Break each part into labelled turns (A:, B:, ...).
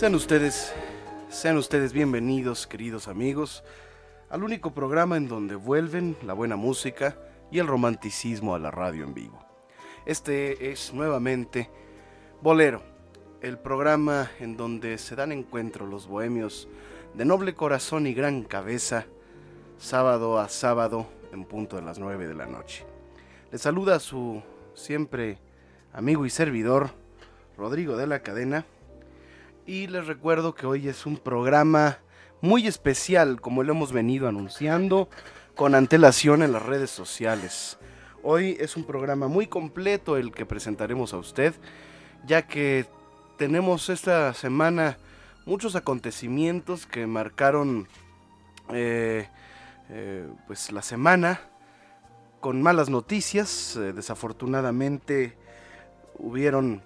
A: Sean ustedes, sean ustedes bienvenidos, queridos amigos, al único programa en donde vuelven la buena música y el romanticismo a la radio en vivo. Este es nuevamente Bolero, el programa en donde se dan encuentro los bohemios de noble corazón y gran cabeza, sábado a sábado en punto de las 9 de la noche. Les saluda su siempre amigo y servidor, Rodrigo de la Cadena, y les recuerdo que hoy es un programa muy especial, como lo hemos venido anunciando con antelación en las redes sociales. Hoy es un programa muy completo el que presentaremos a usted, ya que tenemos esta semana muchos acontecimientos que marcaron eh, eh, pues la semana con malas noticias. Eh, desafortunadamente hubieron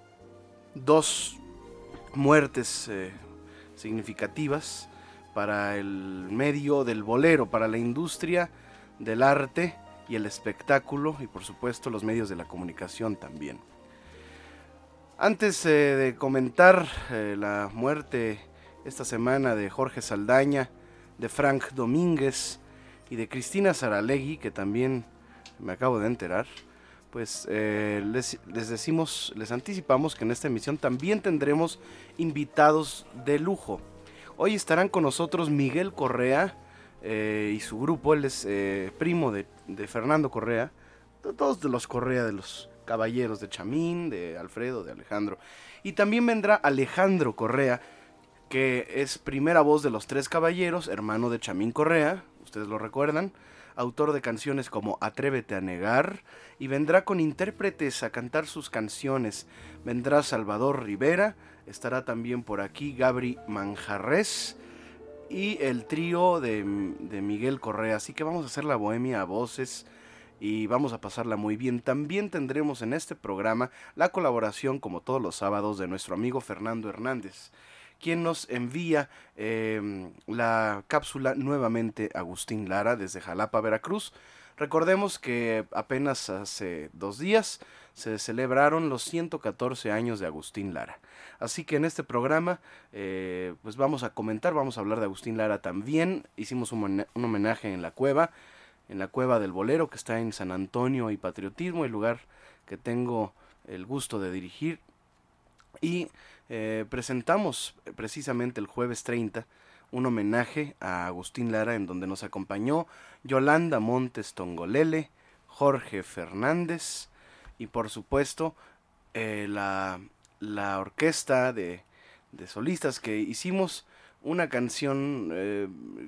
A: dos muertes eh, significativas para el medio del bolero, para la industria del arte y el espectáculo y por supuesto los medios de la comunicación también. Antes eh, de comentar eh, la muerte esta semana de Jorge Saldaña, de Frank Domínguez y de Cristina Saralegui, que también me acabo de enterar, pues eh, les, les, decimos, les anticipamos que en esta emisión también tendremos invitados de lujo. Hoy estarán con nosotros Miguel Correa eh, y su grupo, él es eh, primo de, de, Fernando Correa, de todos de los Correa, de los caballeros de Chamín, de Alfredo, de Alejandro. Y también vendrá Alejandro Correa, que es primera voz de los tres caballeros, hermano de Chamín Correa, ustedes lo recuerdan autor de canciones como Atrévete a negar, y vendrá con intérpretes a cantar sus canciones. Vendrá Salvador Rivera, estará también por aquí Gabri Manjarres y el trío de, de Miguel Correa. Así que vamos a hacer la bohemia a voces y vamos a pasarla muy bien. También tendremos en este programa la colaboración, como todos los sábados, de nuestro amigo Fernando Hernández quien nos envía em, la cápsula nuevamente Agustín Lara desde Jalapa, Veracruz. Recordemos que apenas hace dos días se celebraron los 114 años de Agustín Lara. Así que en este programa eh, pues vamos a comentar, vamos a hablar de Agustín Lara también. Hicimos un, un, homenaje en la cueva, en la cueva del bolero que está en San Antonio y Patriotismo, el lugar que tengo el gusto de dirigir. Y eh, presentamos eh, precisamente el jueves 30 un homenaje a Agustín Lara en donde nos acompañó Yolanda Montes Tongolele, Jorge Fernández y por supuesto eh, la, la, orquesta de, solistas que hicimos una canción,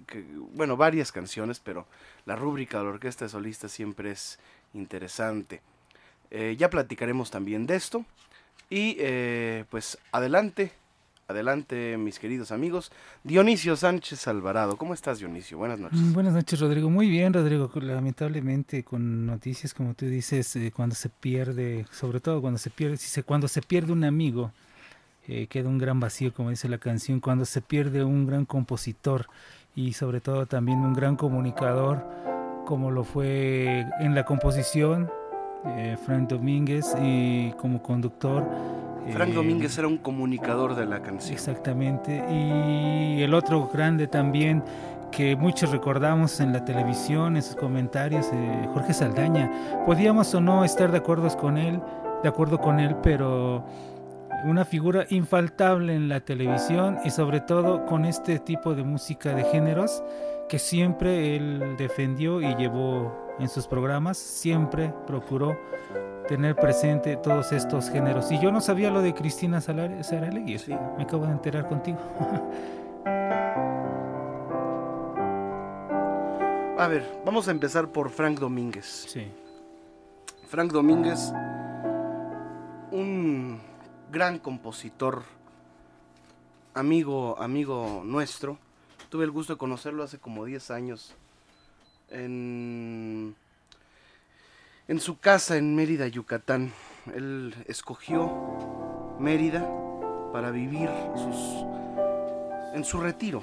A: que, bueno, varias canciones, pero la rúbrica de la orquesta de solistas siempre es interesante. ya platicaremos también de esto. Y eh, pues adelante, adelante mis queridos amigos. Dionisio Sánchez Alvarado, ¿cómo estás Dionisio? Buenas noches.
B: Mm, buenas noches Rodrigo, muy bien Rodrigo, lamentablemente con noticias como tú dices, eh, cuando se pierde, sobre todo cuando se pierde, si cuando se pierde un amigo, eh, queda un gran vacío como dice la canción, cuando se pierde un gran compositor y sobre todo también un gran comunicador como lo fue en la composición eh, Frank Domínguez y como conductor.
A: Frank eh, Domínguez era un comunicador de la canción.
B: Exactamente. Y el otro grande también que muchos recordamos en la televisión, en sus comentarios, eh, Jorge Saldaña. Podíamos o no estar de acuerdo con él, de acuerdo con él, pero una figura infaltable en la televisión y sobre todo con este tipo de música de géneros que siempre él defendió y llevó en sus programas, siempre procuró tener presente todos estos géneros. Y yo no sabía lo de Cristina Saralegui, sí. me acabo de enterar contigo.
A: A ver, vamos a empezar por Frank Domínguez. Sí. Frank Domínguez, un gran compositor, amigo, amigo nuestro. Tuve el gusto de conocerlo hace como 10 años en, en su casa en Mérida, Yucatán. Él escogió Mérida para vivir sus, en su retiro.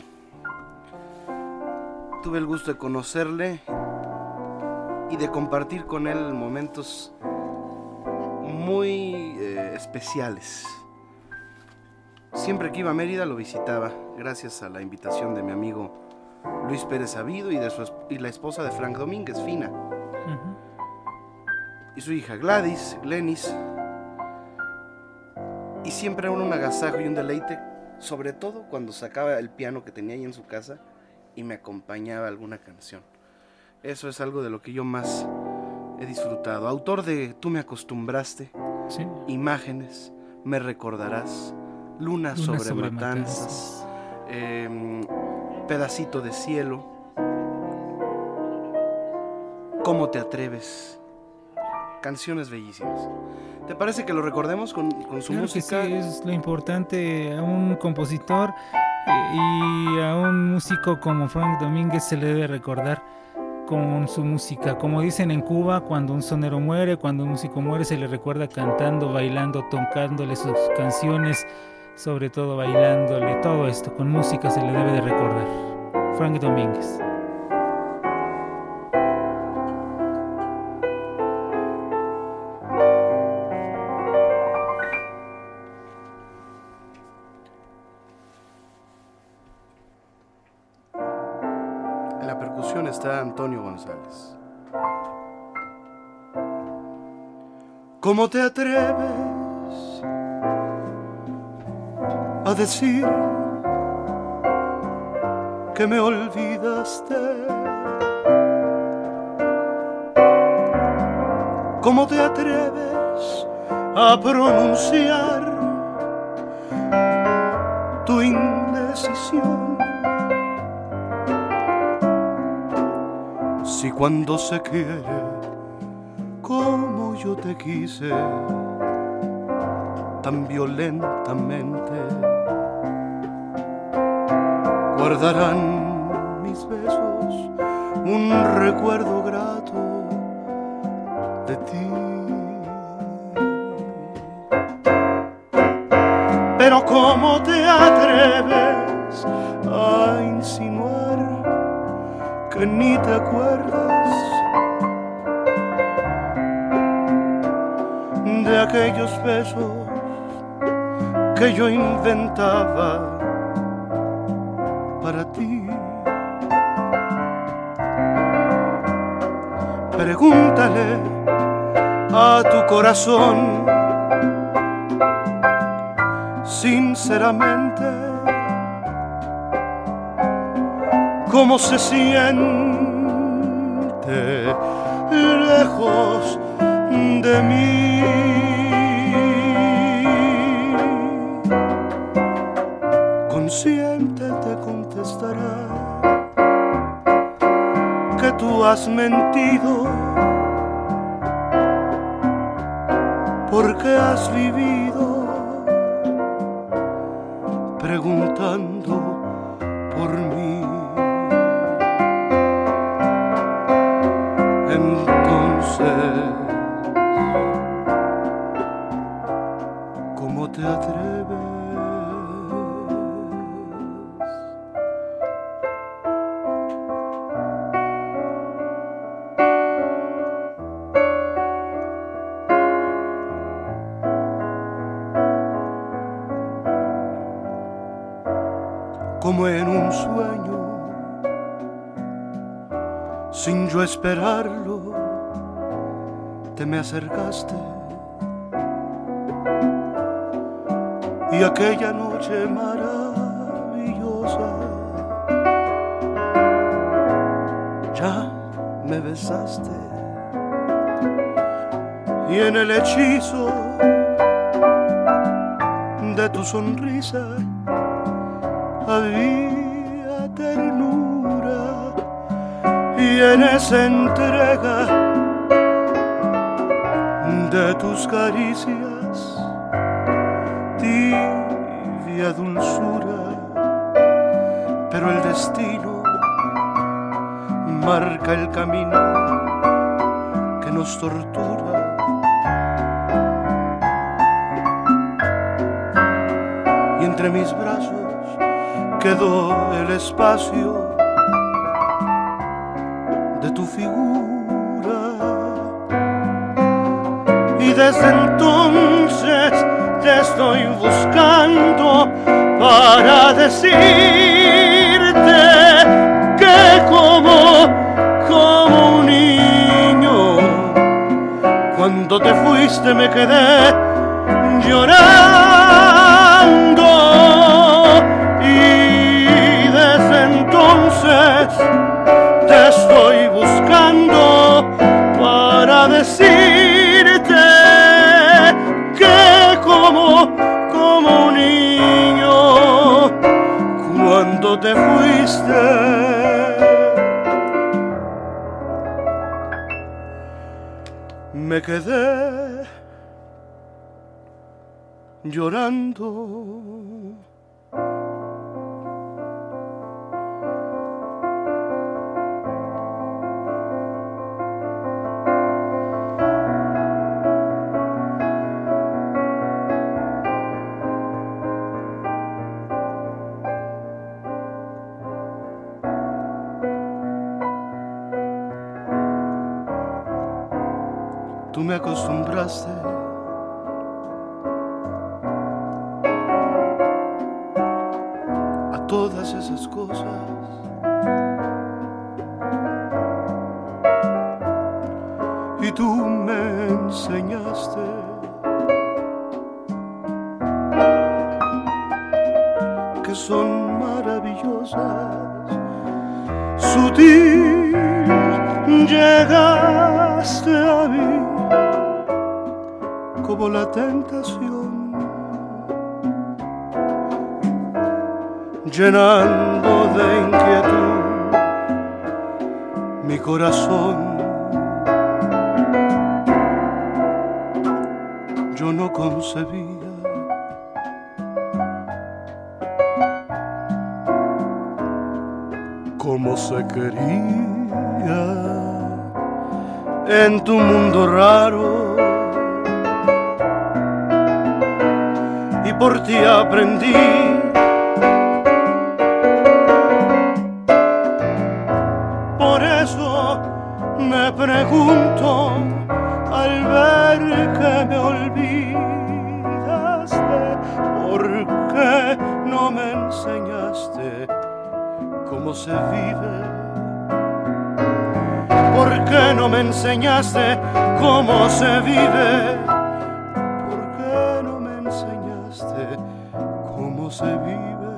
A: Tuve el gusto de conocerle y de compartir con él momentos muy eh, especiales. Siempre que iba a Mérida lo visitaba, gracias a la invitación de mi amigo Luis Pérez Sabido y, de su, y la esposa de Frank Domínguez, Fina. Y su hija Gladys, Lenis. Y siempre era un agasajo y un deleite, sobre todo cuando sacaba el piano que tenía ahí en su casa y me acompañaba alguna canción. Eso es algo de lo que yo más he disfrutado. Autor de Tú me acostumbraste, Imágenes, Me recordarás, Luna, sobre, matanzas. Em, pedacito de cielo. ¿Cómo te atreves? Canciones bellísimas. ¿Te parece que lo recordemos con, su música?
B: sí, es lo importante a un compositor eh, y a un músico como Frank Domínguez se le debe recordar con su música. Como dicen en Cuba, cuando un sonero muere, cuando un músico muere, se le recuerda cantando, bailando, tocándole sus canciones sobre todo bailándole, todo esto con música se le debe de recordar. Frank Domínguez.
A: En la percusión está Antonio González. ¿Cómo te atreves decir que me olvidaste? ¿Cómo te atreves a pronunciar tu indecisión? Si cuando se quiere como yo te quise tan violentamente, guardarán mis besos un recuerdo grato de ti. Pero ¿cómo te atreves a insinuar que ni te acuerdas de aquellos besos que yo inventaba corazón sinceramente cómo se siente lejos de mí. Consciente te contestará que tú has mentido has vivido esperarlo, te me acercaste. Y aquella noche maravillosa, ya me besaste. Y en el hechizo de tu sonrisa, en esa entrega de tus caricias tibia dulzura, pero el destino marca el camino que nos tortura. Y entre mis brazos quedó el espacio desde entonces te estoy buscando para decirte que como, como un niño, cuando te fuiste me quedé llorando quedé llorando. Acostumbraste
C: enseñaste cómo se vive?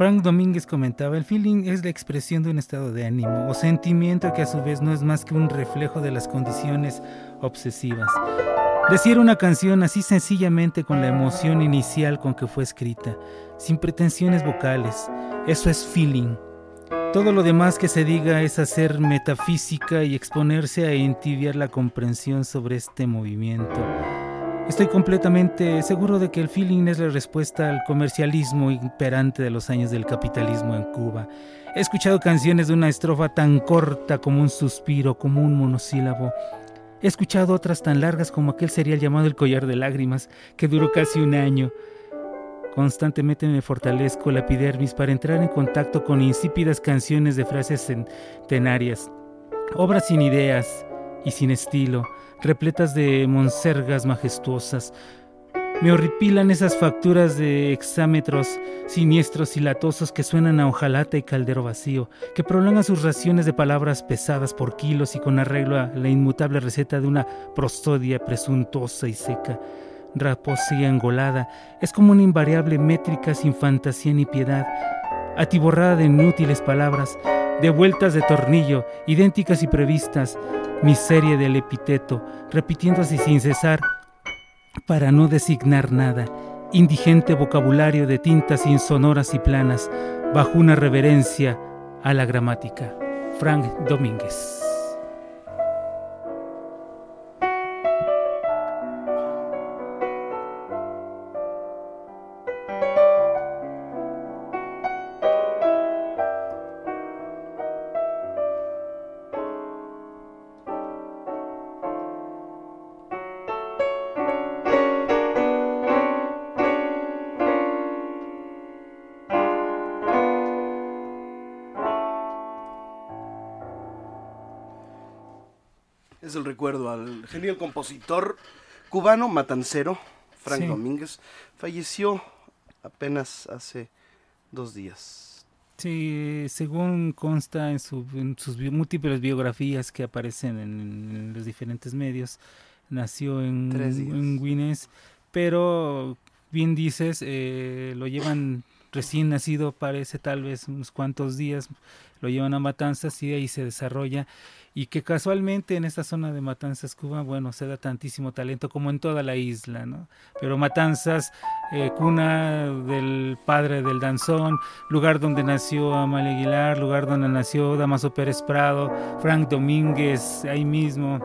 B: Frank Domínguez comentaba, el feeling es la expresión de un estado de ánimo o sentimiento que a su vez no es más que un reflejo de las condiciones obsesivas. Decir una canción así sencillamente con la emoción inicial con que fue escrita, sin pretensiones vocales, eso es feeling. Todo lo demás que se diga es hacer metafísica y exponerse a entibiar la comprensión sobre este movimiento. Estoy completamente seguro de que el feeling es la respuesta al comercialismo imperante de los años del capitalismo en Cuba. He escuchado canciones de una estrofa tan corta como un suspiro, como un monosílabo. He escuchado otras tan largas como aquel serial llamado El collar de lágrimas, que duró casi un año. Constantemente me fortalezco la epidermis para entrar en contacto con insípidas canciones de frases centenarias, obras sin ideas y sin estilo repletas de monsergas majestuosas. Me horripilan esas facturas de exámetros siniestros y latosos que suenan a hojalata y caldero vacío, que prolongan sus raciones de palabras pesadas por kilos y con arreglo a la inmutable receta de una prostodia presuntuosa y seca. Raposa y engolada, es como una invariable métrica sin fantasía ni piedad, atiborrada de inútiles palabras, de vueltas de tornillo, idénticas y previstas, miseria del epiteto, repitiéndose sin cesar para no designar nada, indigente vocabulario de tintas insonoras y planas, bajo una reverencia a la gramática. Frank Domínguez.
A: Genial compositor cubano matancero, Frank Domínguez, falleció apenas hace dos días.
B: Sí, según consta en, sus múltiples biografías que aparecen en, los diferentes medios, nació en, en Guinness, pero bien dices, eh, lo llevan recién nacido, parece tal vez unos cuantos días, lo llevan a Matanzas y ahí se desarrolla y que casualmente en esta zona de Matanzas, Cuba, bueno, se da tantísimo talento como en toda la isla, ¿no? Pero Matanzas, eh, cuna del padre del danzón, lugar donde nació Amalia Aguilar, lugar donde nació Damaso Pérez Prado, Frank Domínguez, ahí mismo,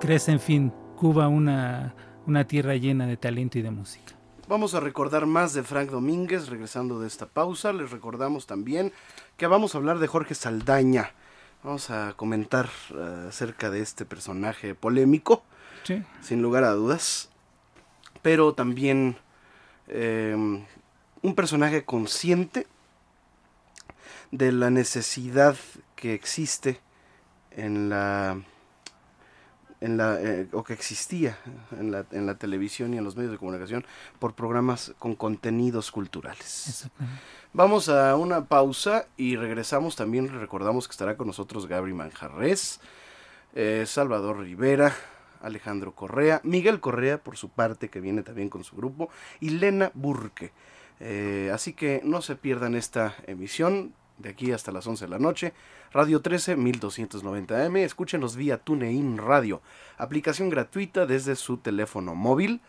B: crece, en fin, Cuba una, una tierra llena de talento y de música.
A: Vamos a recordar más de Frank Domínguez regresando de esta pausa. Les recordamos también que vamos a hablar de Jorge Saldaña. Vamos a comentar uh, acerca de este personaje polémico,
B: Sí.
A: sin lugar a dudas, pero también eh, un personaje consciente de la necesidad que existe en la en la eh, o que existía en la, en la televisión y en los medios de comunicación por programas con contenidos culturales.
B: Exactamente.
A: Vamos a una pausa y regresamos. También recordamos que estará con nosotros Gabri Manjarres, eh, Salvador Rivera, Alejandro Correa, Miguel Correa por su parte, que viene también con su grupo, y Lena Burke. Eh, así que no se pierdan esta emisión de aquí hasta las 11 de la noche. Radio 13 1290M. Escúchenos vía TuneIn Radio, aplicación gratuita desde su teléfono móvil.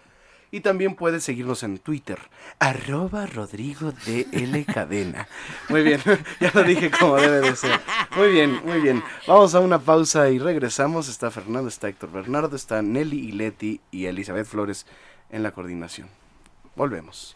A: Y también puede seguirnos en Twitter, arroba Rodrigo DL Cadena. Muy bien, ya lo dije como debe de ser. Muy bien, muy bien. Vamos a una pausa y regresamos. Está Fernando, está Héctor Bernardo, está Nelly y Leti y Elizabeth Flores en la coordinación. Volvemos.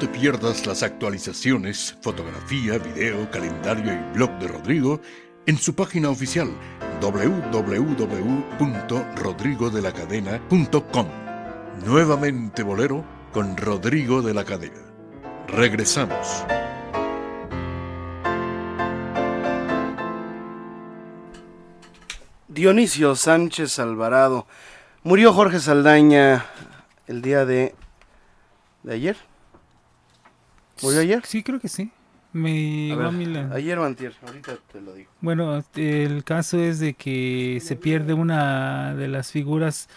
D: Te pierdas las actualizaciones, fotografía, video, calendario y blog de Rodrigo en su página oficial www.rodrigodelacadena.com. Nuevamente Bolero con Rodrigo de la Cadena. Regresamos.
A: Dionisio Sánchez Alvarado. Murió Jorge Saldaña el día de, de ayer. ¿Murió ayer?
B: Sí, creo que sí. Me
A: A ver, Ayer o antier, ahorita te lo digo.
B: Bueno, el caso es de que se pierde una de las figuras,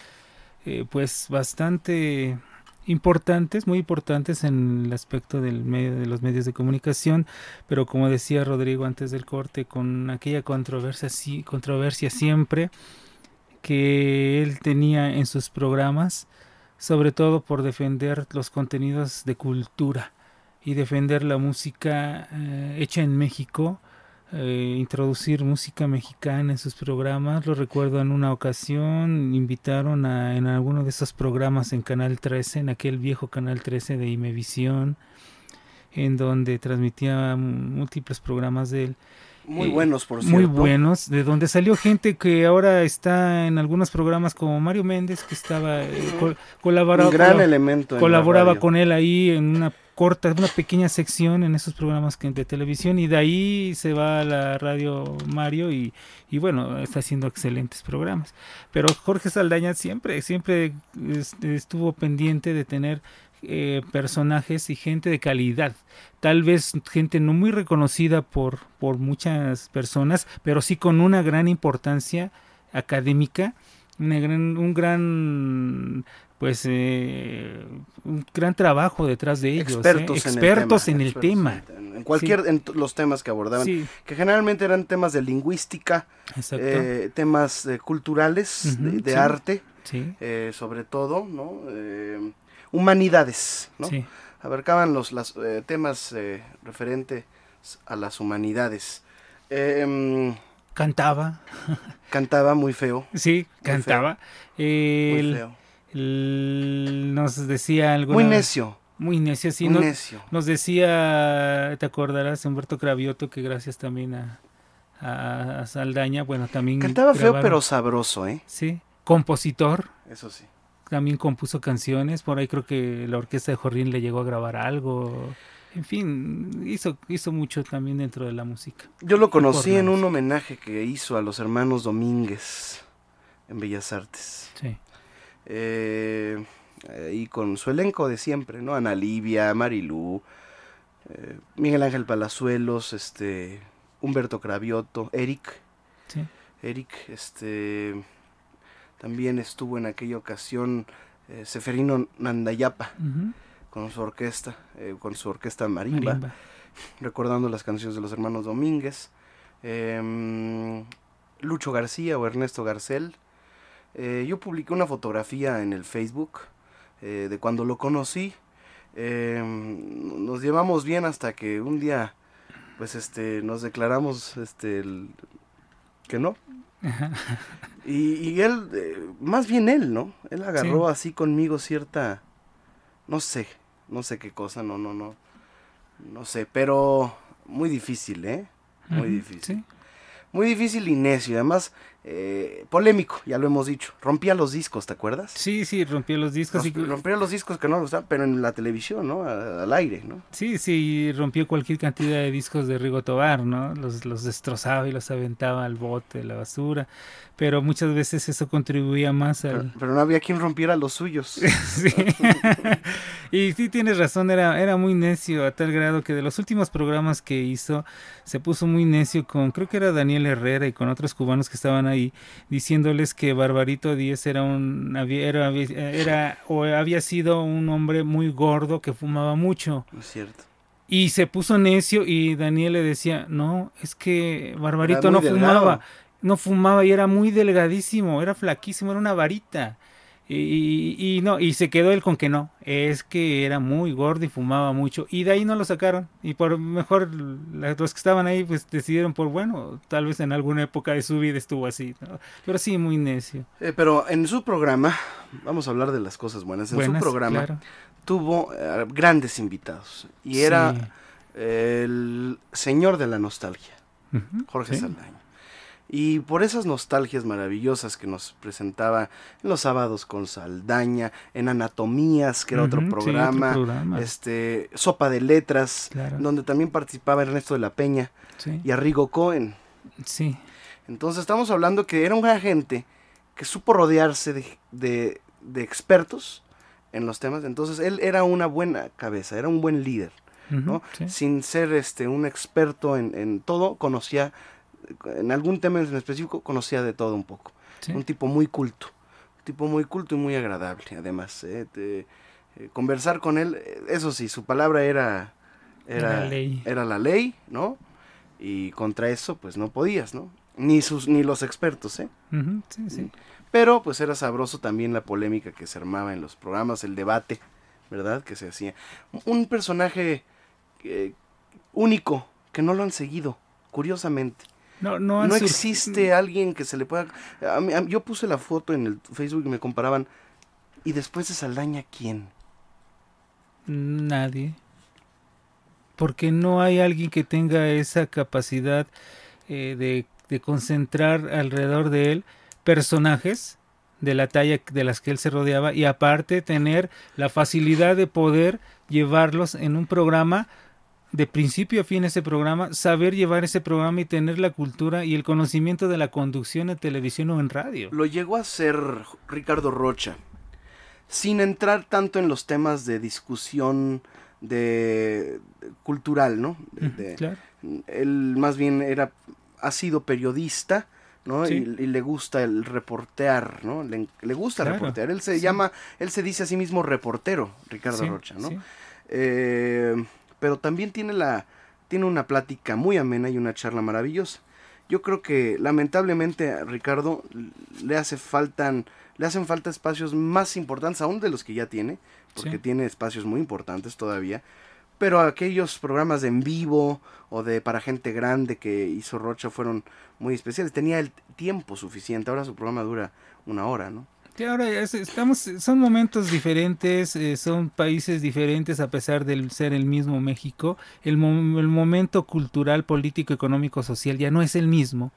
B: eh, pues bastante importantes, muy importantes en el aspecto del medio de los medios de comunicación, pero como decía Rodrigo antes del corte, con aquella controversia, sí, controversia siempre que él tenía en sus programas, sobre todo por defender los contenidos de cultura y defender la música eh, hecha en México, eh, introducir música mexicana en sus programas. Lo recuerdo en una ocasión, invitaron a, en alguno de esos programas en Canal 13, en aquel viejo Canal 13 de Imevisión, en donde transmitía múltiples programas de él.
A: Muy
B: Eh,
A: buenos, por cierto.
B: Muy buenos, de donde salió gente que ahora está en algunos programas como Mario Méndez, que estaba eh, col- colaboraba,
A: gran elemento. en la
B: colaboraba con él ahí en una corta, una pequeña sección en esos programas de televisión y de ahí se va a la radio Mario y, y bueno, está haciendo excelentes programas. Pero Jorge Saldaña siempre, siempre este, estuvo pendiente de tener eh, personajes y gente de calidad. Tal vez gente no muy reconocida por, por muchas personas, pero sí con una gran importancia académica, una gran, un gran pues eh, un gran trabajo detrás de ellos, ¿eh?
A: expertos,
B: expertos
A: en el
B: en el
A: tema.
B: tema.
A: En, cualquier, en los temas que abordaban.
B: Sí,
A: Que generalmente eran temas de lingüística, eh, temas eh, culturales, de, de
B: sí.
A: arte, eh, sobre todo, ¿no? Humanidades, ¿no?
B: sí.
A: Abarcaban los las, eh, temas eh, referentes a las humanidades. Mm,
B: Cantaba,
A: cantaba muy feo,
B: sí,
A: Muy
B: cantaba.
A: muy feo.
B: Nos decía algo.
A: Muy necio,
B: Muy necio, sí.
A: muy
B: no-
A: necio.
B: Nos decía, te acordarás, Humberto Cravioto, que gracias también a, a- a Saldaña, bueno, también...
A: Cantaba feo pero sabroso, ¿eh?
B: Sí, compositor,
A: Eso sí.
B: también compuso canciones, por ahí creo que la orquesta de Jorrín le llegó a grabar algo. En fin, hizo, hizo mucho también dentro de la música.
A: Yo lo conocí en un homenaje que hizo a los hermanos Domínguez en Bellas Artes.
B: Sí.
A: Eh, y con su elenco de siempre, ¿no? Ana Livia, Marilú, eh, Miguel Ángel Palazuelos, este, Humberto Cravioto, Eric.
B: Sí.
A: Eric, este, también estuvo en aquella ocasión eh, Seferino Nandayapa con su orquesta, con su orquesta marimba,
B: Marimba.
A: recordando las canciones de los hermanos Domínguez. Em, Lucho García o Ernesto Garcel. Eh, yo publiqué una fotografía en el Facebook eh, de cuando lo conocí. Em, nos llevamos bien hasta que un día, pues, este, nos declaramos, este, el- que no. Y, y él, eh, más bien él, ¿no? Él agarró
B: Sí.
A: así conmigo cierta, no sé, no sé qué cosa, no, no, no, no sé, pero muy difícil, ¿eh? Muy difícil.
B: Sí.
A: Muy difícil y necio, además eh, polémico, ya lo hemos dicho. Rompía los discos, ¿te acuerdas?
B: Sí, sí, rompió los discos. y-
A: Romp- rompía los discos que no le gustaban, pero en la televisión, ¿no? Al aire, ¿no?
B: Sí, sí, rompió cualquier cantidad de discos de Rigo Tobar, ¿no? Los, los destrozaba y los aventaba al bote, la basura. Pero muchas veces eso contribuía más
A: Pero,
B: al...
A: pero no había quien rompiera los suyos.
B: Sí. y sí tienes razón, era, era muy necio a tal grado que de los últimos programas que hizo se puso muy necio con, creo que era Daniel Herrera y con otros cubanos que estaban ahí, diciéndoles que Barbarito Díez era un, había- era, era, o había sido un hombre muy gordo que fumaba mucho.
A: No es cierto.
B: Y se puso necio y Daniel le decía, no, es que Barbarito no
A: delgado.
B: fumaba, no fumaba y era muy delgadísimo, era flaquísimo, era una varita. Y, y- y no, y se quedó él con que no, es que era muy gordo y fumaba mucho. Y de ahí no lo sacaron. Y por mejor los que estaban ahí pues decidieron por, bueno, tal vez en alguna época de su vida estuvo así. ¿no? Pero sí, muy necio.
A: Eh, pero en su programa, vamos a hablar de las cosas buenas. En
B: Buenas,
A: su programa
B: claro.
A: tuvo eh, grandes invitados. Y era
B: Sí.
A: el señor de la nostalgia, Jorge
B: sí.
A: Saldaña. Y por esas nostalgias maravillosas que nos presentaba en los sábados con Saldaña, en Anatomías, que era otro
B: Ujú, sí, otro
A: programa, este Sopa de Letras,
B: Claro.
A: donde también participaba Ernesto de la Peña
B: Sí,
A: y Arrigo Cohen.
B: sí.
A: Entonces estamos hablando que era un agente que supo rodearse de, de- de expertos en los temas. Entonces él era una buena cabeza, era un buen líder. ¿no?
B: sí.
A: Sin ser este un experto en, en todo, conocía, en algún tema en específico, conocía de todo un poco.
B: Sí.
A: Un tipo muy culto, un tipo muy culto y muy agradable, además. ¿eh? Te- eh, conversar con él, eh, eso sí, su palabra era, era,
B: Era ley.
A: era la ley, ¿no? Y contra eso, pues no podías, ¿no? Ni, sus, ni los expertos, ¿eh?
B: Sí, sí.
A: Pero pues era sabroso también la polémica que se armaba en los programas, el debate, ¿verdad? Que se hacía. Un personaje eh, único, que no lo han seguido, curiosamente.
B: No,
A: existe alguien que se le pueda... a mí- a mí- yo puse la foto en el Facebook y me comparaban. ¿Y después de Saldaña quién?
B: Nadie. Porque no hay alguien que tenga esa capacidad eh, de, de concentrar alrededor de él personajes de la talla de las que él se rodeaba y aparte tener la facilidad de poder llevarlos en un programa de principio a fin ese programa, saber llevar ese programa y tener la cultura y el conocimiento de la conducción en televisión o en radio.
A: Lo llegó a hacer Ricardo Rocha, sin entrar tanto en los temas de discusión de, de- cultural, ¿no? De-
B: Ujú,
A: de-
B: claro.
A: él más bien era ha sido periodista no
B: Sí.
A: y, y le gusta el reportear no le, le gusta
B: Claro,
A: reportear él se
B: sí.
A: llama él se dice a sí mismo reportero Ricardo
B: Sí,
A: Rocha no
B: sí.
A: Eh, pero también tiene la tiene una plática muy amena y una charla maravillosa yo creo que lamentablemente a Ricardo le hace faltan le hacen falta espacios más importantes aún de los que ya tiene porque
B: Sí.
A: tiene espacios muy importantes todavía pero aquellos programas de en vivo o de para gente grande que hizo Rocha fueron muy especiales. Tenía el tiempo suficiente. Ahora su programa dura una hora, ¿no?
B: Ahora es- estamos, son momentos diferentes, eh, son países diferentes a pesar de ser el mismo México. El, mo- el momento cultural, político, económico, social ya no es el mismo.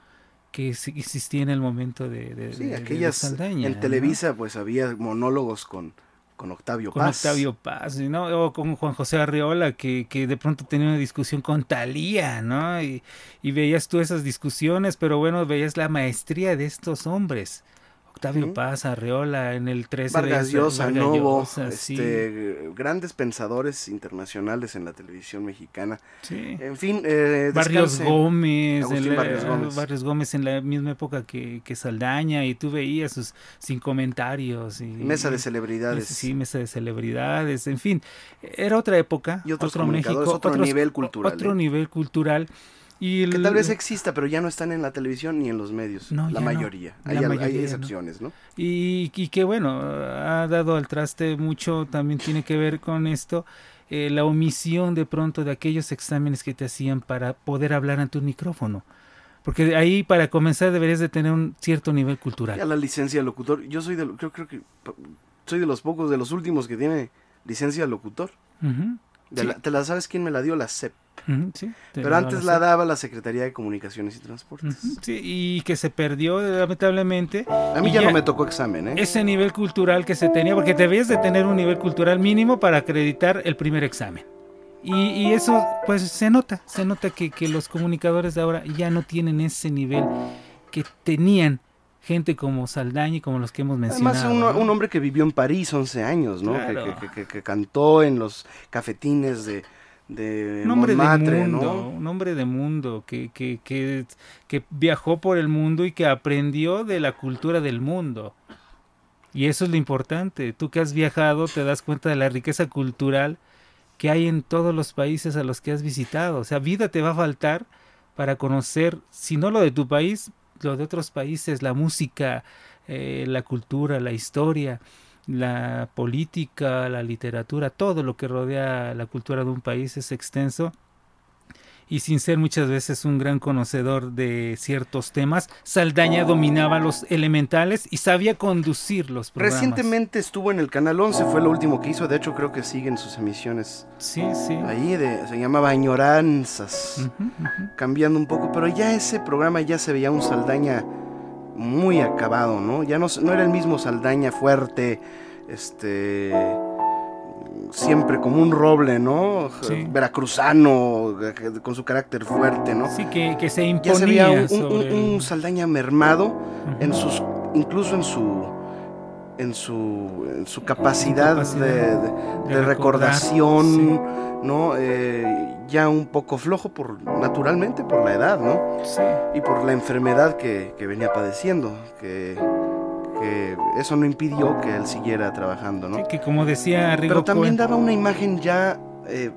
B: que existía en el momento de, de,
A: sí, aquellas, En Televisa pues había monólogos con, con Octavio
B: con Octavio Paz, ¿no? O con Juan José Arriola, que, que de pronto tenía una discusión con Talía, ¿no? Y, y, veías tú esas discusiones, pero bueno, veías la maestría de estos hombres. Octavio Paz, Arreola, en el 13
A: Vargas Llosa, Novo, este, grandes pensadores internacionales en la televisión mexicana.
B: Sí.
A: En fin, eh,
B: Barrios Gómez, Barrios Gómez. en la misma época que, que, Saldaña, y tú veías sus sin comentarios. Y,
A: mesa de celebridades.
B: Sí, mesa de celebridades, en fin, era otra época,
A: y otro México, otro nivel cultural.
B: Otro ¿eh? nivel cultural
A: que tal vez exista, pero ya no están en la televisión ni en los medios, la, mayoría. hay, hay, excepciones, ¿no?
B: Y, y, que bueno, ha dado al traste mucho, también tiene que ver con esto, eh, la omisión de pronto de aquellos exámenes que te hacían para poder hablar ante un micrófono. Porque ahí para comenzar deberías de tener un cierto nivel cultural.
A: Ya la licencia de locutor, yo soy de, creo, creo que soy de los pocos, de los últimos que tiene licencia de locutor. ¿Te la sabes quién me la dio? La CEP. Pero antes la daba la Secretaría de Comunicaciones y Transportes.
B: Sí, y que se perdió lamentablemente.
A: A mí ya, no me tocó examen, ¿eh?
B: Ese nivel cultural que se tenía, porque debías de tener un nivel cultural mínimo para acreditar el primer examen. Y, eso, pues se nota, se nota que, que los comunicadores de ahora ya no tienen ese nivel que tenían gente como Saldaña y como los que hemos mencionado.
A: Además, un, hombre que vivió en París 11 años, ¿no? que, cantó en los cafetines de, de
B: un hombre de mundo, un hombre de mundo que, que, que, que, viajó por el mundo y que aprendió de la cultura del mundo. Y eso es lo importante. Tú que has viajado te das cuenta de la riqueza cultural que hay en todos los países a los que has visitado. O sea, vida te va a faltar para conocer, si no lo de tu país, lo de otros países, la música, eh, la cultura, la historia la política, la literatura, todo lo que rodea la cultura de un país es extenso y sin ser muchas veces un gran conocedor de ciertos temas, Saldaña dominaba los elementales y sabía conducir los programas.
A: Recientemente estuvo en el Canal 11, fue lo último que hizo, de hecho creo que siguen sus emisiones.
B: Sí, sí.
A: Ahí de, se llamaba Añoranzas, cambiando un poco, pero ya ese programa ya se veía un Saldaña muy acabado, ¿no? Ya no, no era el mismo Saldaña fuerte, este siempre como un roble, ¿no? Veracruzano, con su carácter fuerte, ¿no?
B: Sí, que, que se imponía.
A: Ya se un, un, Saldaña mermado, en sus, incluso en su en su, en su capacidad, de, recordación, ¿no? Eh, ya un poco flojo por naturalmente por la edad, ¿no?
B: Sí.
A: Y por la enfermedad que, venía padeciendo, que, eso no impidió que él siguiera trabajando, ¿no?
B: que como decía Rigo
A: Pero también daba una imagen ya eh,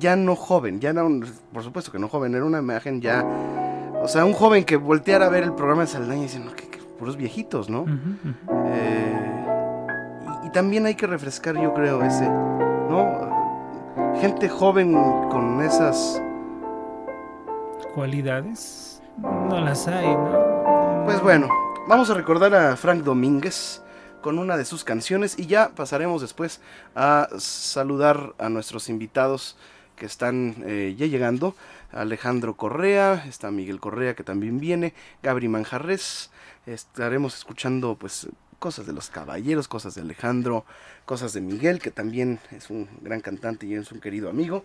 A: ya no joven, ya no, por supuesto que no joven, era una imagen ya, o sea, un joven que volteara a ver el programa de Saldaña y dice, no, que, puros viejitos, ¿no? Eh, y, también hay que refrescar, yo creo, ese, ¿no? Gente joven con esas
B: cualidades, no las hay, ¿no?
A: Pues bueno, vamos a recordar a Frank Domínguez con una de sus canciones y ya pasaremos después a saludar a nuestros invitados que están eh, ya llegando. Alejandro Correa, está Miguel Correa que también viene, Gabri Manjarres, estaremos escuchando pues cosas de los caballeros, cosas de Alejandro, cosas de Miguel, que también es un gran cantante y es un querido amigo.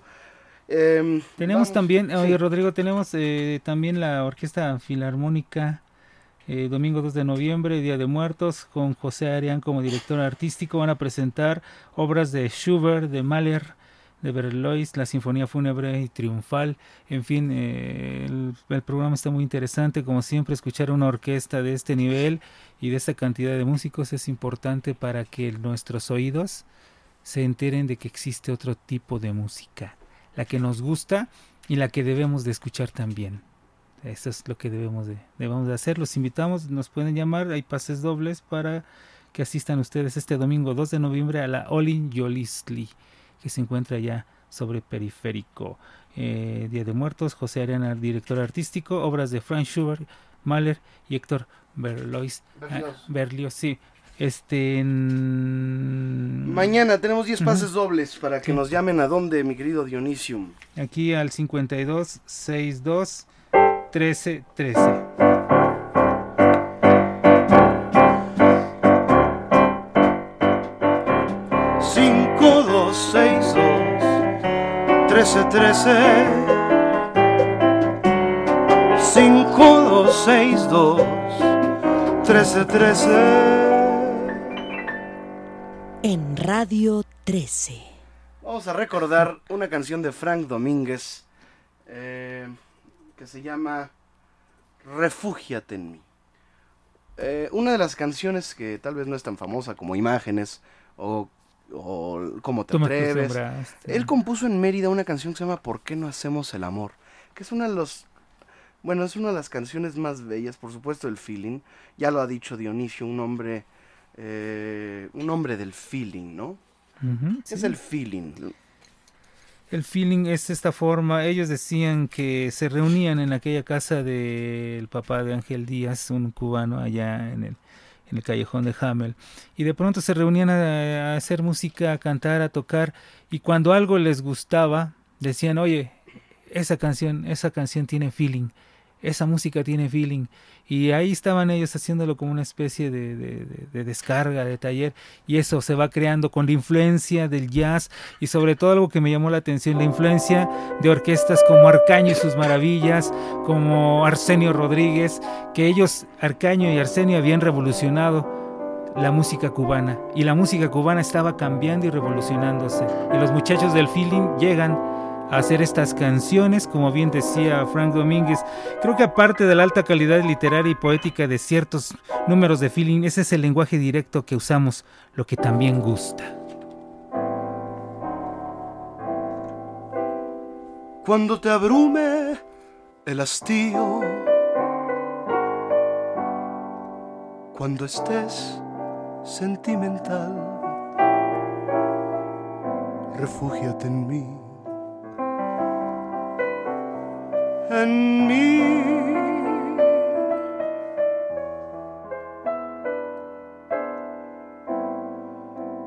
A: Em,
B: tenemos también, oye Rodrigo, tenemos eh, también la Orquesta Filarmónica, eh, domingo 2 de noviembre, Día de Muertos, con José Arián como director artístico. Van a presentar obras de Schubert, de Mahler, de Berlois, la Sinfonía Fúnebre y Triunfal. En fin, eh, el, programa está muy interesante. Como siempre, escuchar una orquesta de este nivel y de esta cantidad de músicos es importante para que nuestros oídos se enteren de que existe otro tipo de música, la que nos gusta y la que debemos de escuchar también. Eso es lo que debemos de, debemos de hacer. Los invitamos, nos pueden llamar, hay pases dobles para que asistan ustedes este domingo 2 de noviembre a la Olin Yolistli que se encuentra ya sobre Periférico. Eh, Día de Muertos, José Arena, director artístico, obras de Frank Schubert, Mahler y Héctor Berlioz. Berlioz, sí. Este.
A: Mañana tenemos 10 pases dobles para que nos llamen a dónde, mi querido Dionisium.
B: Aquí al 52 62 1313.
A: Cinco, dos, seis, dos, trece, trece. Cinco, dos, seis, dos, trece, trece.
E: En Radio 13.
F: Vamos a recordar una canción de Frank Domínguez eh, que se llama Refúgiate en mí. Eh, una de las canciones que tal vez no es tan famosa como Imágenes o, o Cómo te
B: Tú
F: atreves. Él compuso en Mérida una canción que se llama ¿Por qué no hacemos el amor? Que es una de los... Bueno, es una de las canciones más bellas, por supuesto, el feeling. Ya lo ha dicho Dionisio, un hombre... eh, un hombre del feeling, ¿no?
B: Ujú,
F: ¿Qué es
B: sí.
F: el feeling?
B: El feeling es esta forma. Ellos decían que se reunían en aquella casa del papá de Ángel Díaz, un cubano allá en el, callejón de Hamel. Y de pronto se reunían a, a hacer música, a cantar, a tocar. Y cuando algo les gustaba, decían, oye, esa canción, esa canción tiene feeling. Esa música tiene feeling. Y ahí estaban ellos haciéndolo como una especie de, de- de- de descarga, de taller. Y eso se va creando con la influencia del jazz y sobre todo algo que me llamó la atención, la influencia de orquestas como Arcaño y sus maravillas, como Arsenio Rodríguez, que ellos, Arcaño y Arsenio, habían revolucionado la música cubana. Y la música cubana estaba cambiando y revolucionándose. Y los muchachos del feeling llegan hacer estas canciones, como bien decía Frank Domínguez. Creo que aparte de la alta calidad literaria y poética de ciertos números de feeling, ese es el lenguaje directo que usamos, lo que también gusta.
A: Cuando te abrume el hastío, cuando estés sentimental, refúgiate en mí, en mí.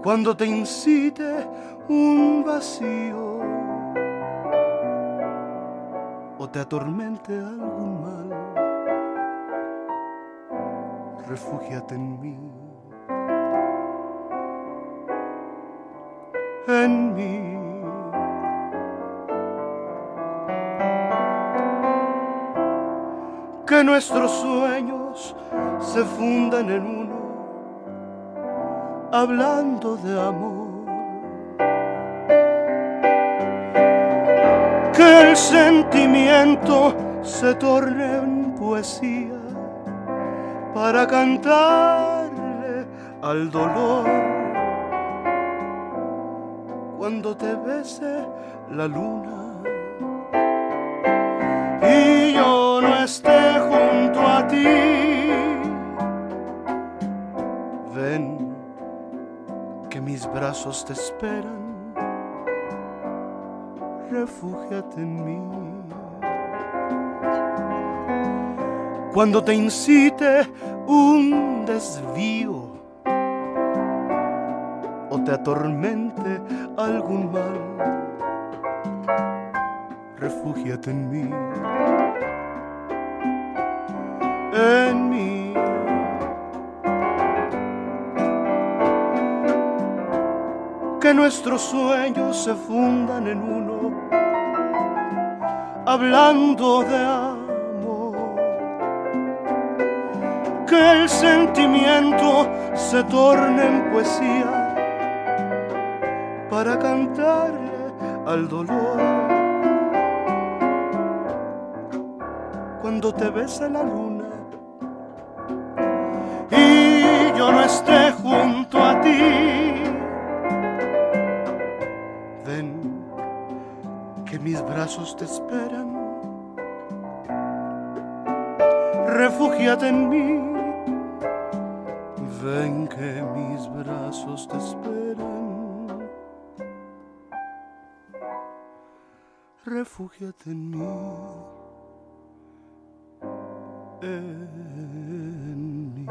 A: Cuando te incite un vacío o te atormente algún mal, refúgiate en mí, en mí. Que nuestros sueños se fundan en uno, hablando de amor. que el sentimiento se torne en poesía para cantarle al dolor. Cuando te bese la luna esté junto a ti, ven que mis brazos te esperan refúgiate en mí. Cuando te incite un desvío o te atormente algún mal, refúgiate en mí. En mí. que nuestros sueños se fundan en uno, hablando de amor, que el sentimiento se torne en poesía para cantarle al dolor. Cuando te besa la luna Refúgiate en mí. Ven que mis brazos te esperan. Refúgiate en mí. En mí.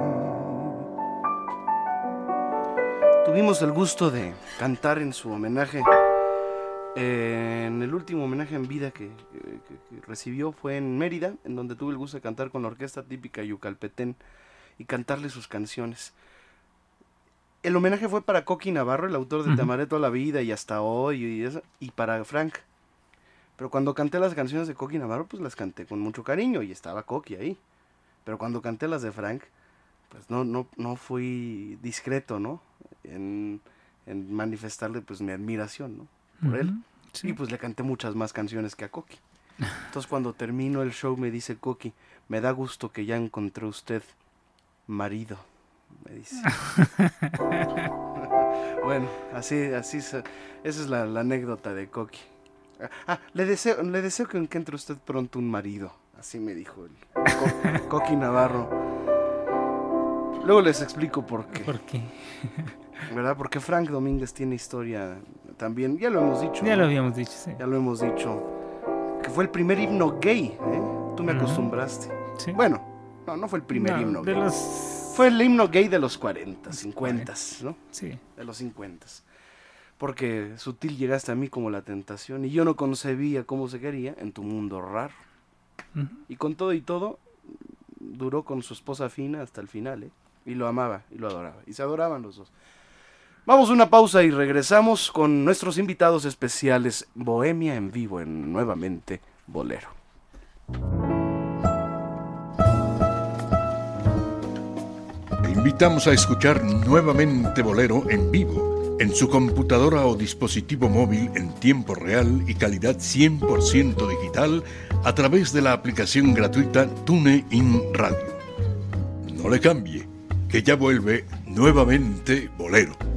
F: Tuvimos el gusto de cantar en su homenaje
A: Eh, en el último homenaje en vida que, recibió fue en Mérida, en donde tuve el gusto de cantar con la orquesta típica Yucalpetén y cantarle sus canciones. El homenaje fue para Coqui Navarro, el autor de Te amaré toda la vida y hasta hoy y, eso, y para Frank. Pero cuando canté las canciones de Coqui Navarro, pues las canté con mucho cariño y estaba Coqui ahí. Pero cuando canté las de Frank, pues no, no, no fui discreto, ¿no? En, en manifestarle pues mi admiración, ¿no? Por él. Y pues le canté muchas más canciones que a Coqui. Entonces cuando termino el show me dice Coqui, me da gusto que ya encontré usted marido, me dice. bueno, así, así, esa es la, anécdota de Coqui. Ah, le deseo, le deseo que encuentre usted pronto un marido, así me dijo el Coqui Navarro. Luego les explico por qué.
B: ¿Por qué?
A: ¿Verdad? Porque Frank Domínguez tiene historia también, ya lo hemos dicho.
B: Ya lo habíamos dicho, sí.
A: Ya lo hemos dicho. Que fue el primer himno gay, ¿eh? Tú me acostumbraste. Sí. Bueno, no, no fue el primer himno
B: de
A: gay.
B: Los...
A: Fue el himno gay de los 40, 50, ¿no?
B: Sí.
A: De los 50. Porque sutil llegaste a mí como la tentación y yo no concebía cómo se quería en tu mundo raro. Y con todo y todo, duró con su esposa fina hasta el final, ¿eh? Y lo amaba y lo adoraba. Y se adoraban los dos. Vamos a una pausa y regresamos con nuestros invitados especiales Bohemia en vivo en nuevamente Bolero.
D: Te invitamos a escuchar nuevamente Bolero en vivo en su computadora o dispositivo móvil en tiempo real y calidad 100% digital a través de la aplicación gratuita TuneIn Radio. No le cambie, que ya vuelve nuevamente Bolero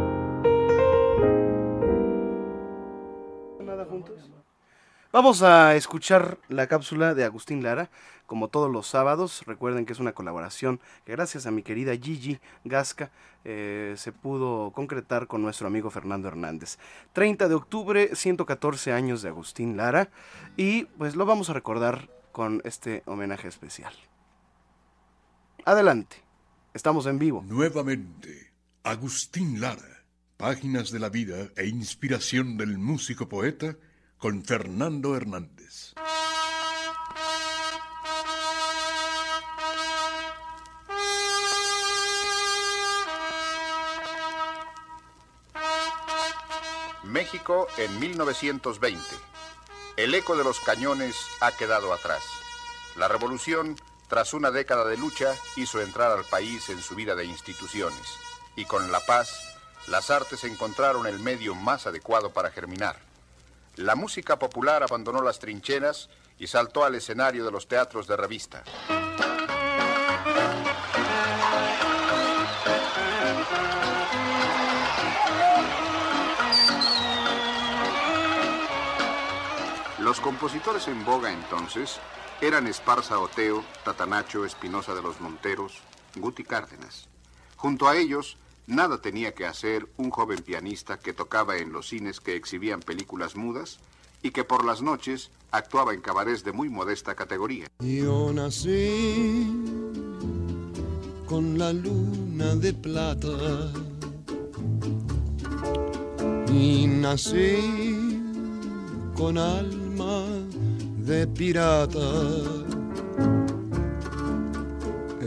A: Vamos a escuchar la cápsula de Agustín Lara, como todos los sábados. Recuerden que es una colaboración que gracias a mi querida Gigi Gasca eh, se pudo concretar con nuestro amigo Fernando Hernández. 30 de octubre, 114 años de Agustín Lara y pues lo vamos a recordar con este homenaje especial. Adelante, estamos en vivo.
D: Nuevamente, Agustín Lara, páginas de la vida e inspiración del músico poeta con Fernando Hernández.
G: México en 1920. El eco de los cañones ha quedado atrás. La revolución, tras una década de lucha, hizo entrar al país en su vida de instituciones. Y con la paz, las artes encontraron el medio más adecuado para germinar la música popular abandonó las trincheras y saltó al escenario de los teatros de revista. Los compositores en boga entonces eran Esparza Oteo, Tatanacho Espinosa de los Monteros, Guti Cárdenas. Junto a ellos, Nada tenía que hacer un joven pianista que tocaba en los cines que exhibían películas mudas y que por las noches actuaba en cabarets de muy modesta categoría.
H: Yo nací con la luna de plata y nací con alma de pirata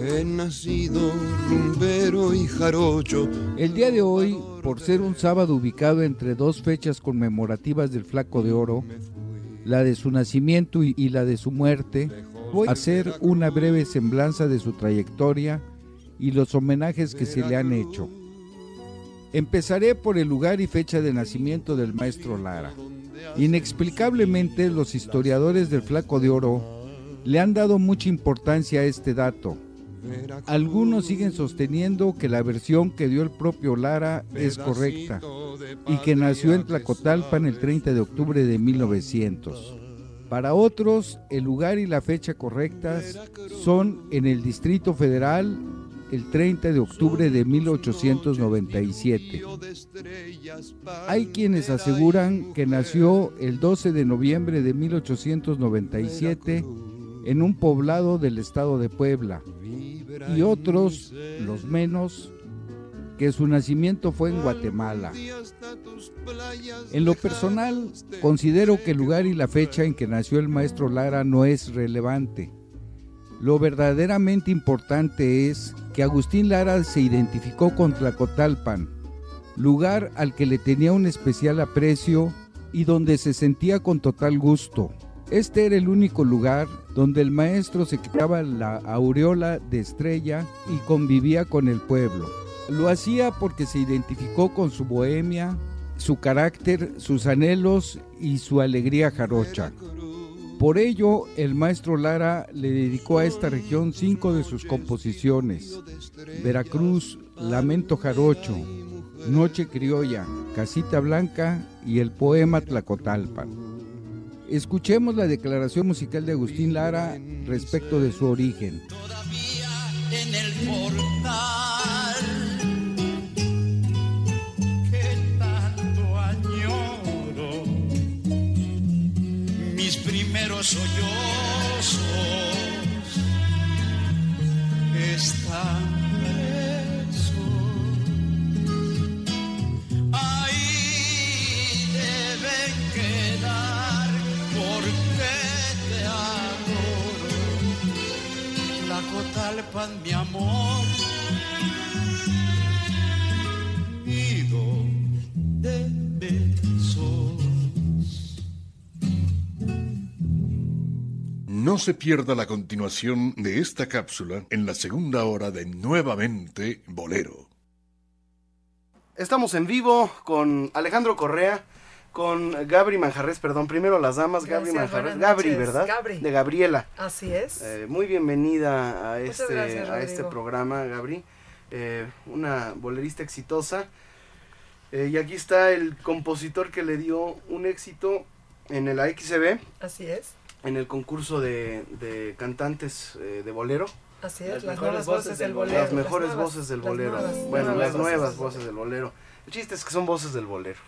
H: He nacido rumbero y jarocho.
I: El día de hoy, por ser un sábado ubicado entre dos fechas conmemorativas del Flaco de Oro, la de su nacimiento y la de su muerte, voy a hacer una breve semblanza de su trayectoria y los homenajes que se le han hecho. Empezaré por el lugar y fecha de nacimiento del maestro Lara. Inexplicablemente los historiadores del Flaco de Oro le han dado mucha importancia a este dato, algunos siguen sosteniendo que la versión que dio el propio Lara es correcta y que nació en Tlacotalpan el 30 de octubre de 1900. Para otros, el lugar y la fecha correctas son en el Distrito Federal el 30 de octubre de 1897. Hay quienes aseguran que nació el 12 de noviembre de 1897 en un poblado del estado de Puebla y otros, los menos, que su nacimiento fue en Guatemala. En lo personal, considero que el lugar y la fecha en que nació el maestro Lara no es relevante. Lo verdaderamente importante es que Agustín Lara se identificó con Tlacotalpan, lugar al que le tenía un especial aprecio y donde se sentía con total gusto. Este era el único lugar donde el maestro se quitaba la aureola de estrella y convivía con el pueblo. Lo hacía porque se identificó con su bohemia, su carácter, sus anhelos y su alegría jarocha. Por ello, el maestro Lara le dedicó a esta región cinco de sus composiciones. Veracruz, Lamento Jarocho, Noche Criolla, Casita Blanca y el poema Tlacotalpan. Escuchemos la declaración musical de Agustín Lara respecto de su origen.
J: en el portal que tanto añoro mis primeros sollozos están mi amor nido de besos
D: No se pierda la continuación de esta cápsula en la segunda hora de Nuevamente Bolero.
A: Estamos en vivo con Alejandro Correa, con Gabri Manjarres, perdón, primero las damas, Gabri
K: Gracias,
A: Manjarres, Gabri, ¿verdad?
K: Gabri.
A: De Gabriela.
K: Así es.
A: Eh, muy bienvenida a
K: Muchas
A: este,
K: gracias,
A: a este programa, Gabri. Eh, una bolerista exitosa. Eh, y aquí está el compositor que le dio un éxito en el AXB,
K: Así es.
A: en el concurso de, de cantantes eh, de bolero.
K: Así es.
L: Las
K: Las,
L: mejores
K: nuevas
L: voces
K: voces
L: del bolero.
A: las mejores
K: nuevas-
A: voces del
K: las
A: bolero.
K: nuevas-
A: bueno, las nuevas voces del bolero. El chiste es que son voces del bolero.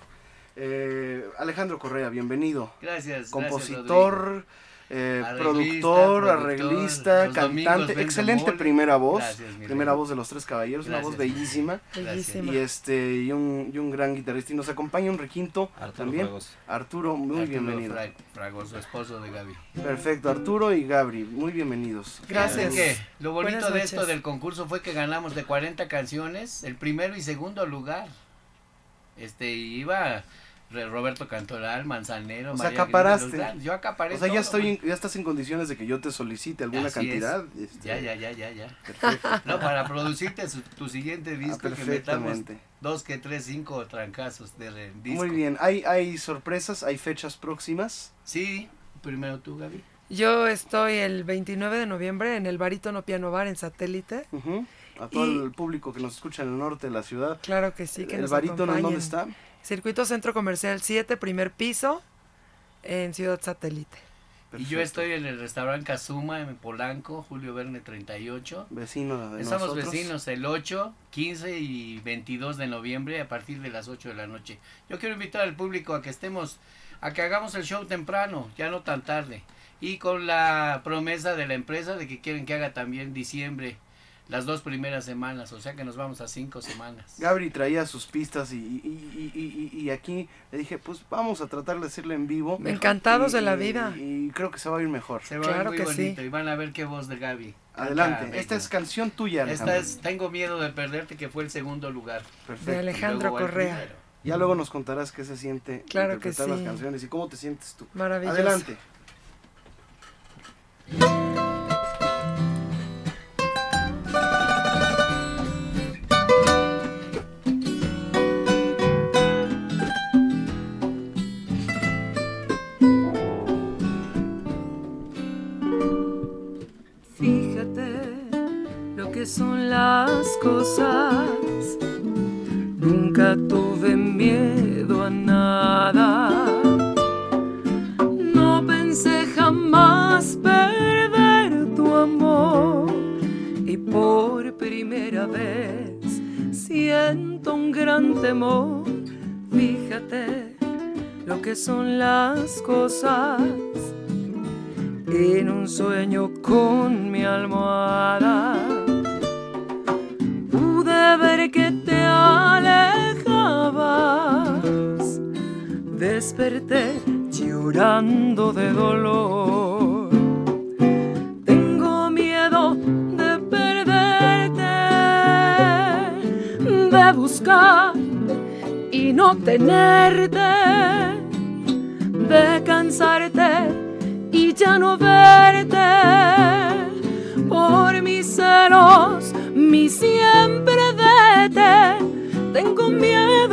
A: Eh, Alejandro Correa, bienvenido.
L: Gracias.
A: Compositor, eh,
L: Arreglista,
A: productor,
L: productor,
A: arreglista, cantante, excelente
L: mole.
A: primera voz,
L: Gracias,
A: primera voz de los Tres Caballeros, una voz bellísima
K: Bellísima.
A: y este y un, y un gran guitarrista. Y nos acompaña un requinto
L: Arturo
A: también.
L: Fragoso.
A: Arturo, muy
L: Arturo
A: bienvenido.
L: Fra- Fragoso, esposo de Gaby.
A: Perfecto, Arturo y Gabri, muy bienvenidos.
K: Gracias.
L: ¿Qué? Lo bonito de esto del concurso fue que ganamos de 40 canciones, el primero y segundo lugar. Este, iba Roberto Cantoral, Manzanero,
A: O sea,
L: María
A: acaparaste.
L: Yo acaparé
A: O sea, ya
L: todo,
A: estoy en- ya estás en condiciones de que yo te solicite alguna
L: Así es.
A: cantidad. este,
L: Ya, ya, ya, ya, ya.
A: Perfecto.
L: No, para producirte su- tu siguiente disco que metamos
A: Ah, perfectamente.
L: dos, que tres, cinco trancazos de disco.
A: Muy bien, hay, hay sorpresas, hay fechas próximas.
L: Sí, primero tú, Gaby.
K: Yo estoy el 29 de noviembre en el Barítono Piano Bar en Satélite.
A: Ujú. A todo
K: Y-
A: el público que nos escucha en el norte de la ciudad.
K: Claro que sí, que
A: ¿El
K: nos
A: barítono en dónde está?
K: Circuito Centro Comercial 7, primer piso, en Ciudad Satélite.
L: Y yo estoy en el restaurante Kazuma en Polanco, Julio Verne 38.
A: Vecino de
L: Estamos
A: nosotros.
L: vecinos el 8, 15 y 22 de noviembre a partir de las 8 de la noche. Yo quiero invitar al público a que estemos, a que hagamos el show temprano, ya no tan tarde. Y con la promesa de la empresa de que quieren que haga también diciembre, las dos primeras semanas, o sea que nos vamos a cinco semanas.
A: Gabri traía sus pistas y, y, y- y- aquí le dije, pues vamos a tratar de hacerle en vivo.
K: Encantados
A: Y-
K: de la vida.
A: Y, creo que se va a ir mejor.
L: Se va a
K: Claro
L: muy
K: que
L: bonito
K: sí.
L: y van a ver qué voz de Gaby.
A: Adelante, esta es canción tuya, Alejandro.
L: Esta es Tengo miedo de perderte, que fue el segundo lugar.
A: Perfecto.
K: De Alejandro Correa.
A: Ya luego nos contarás qué se siente
K: Claro que
A: interpretar las
K: sí.
A: canciones y cómo te sientes tú.
K: Maravilloso.
A: Adelante.
M: Gran temor. Fíjate lo que son las cosas. En un sueño con mi almohada pude ver que te alejabas. Desperté llorando de dolor. No tenerte, de cansarte y ya no verte. Por mis celos, mi siempre vete, tengo miedo,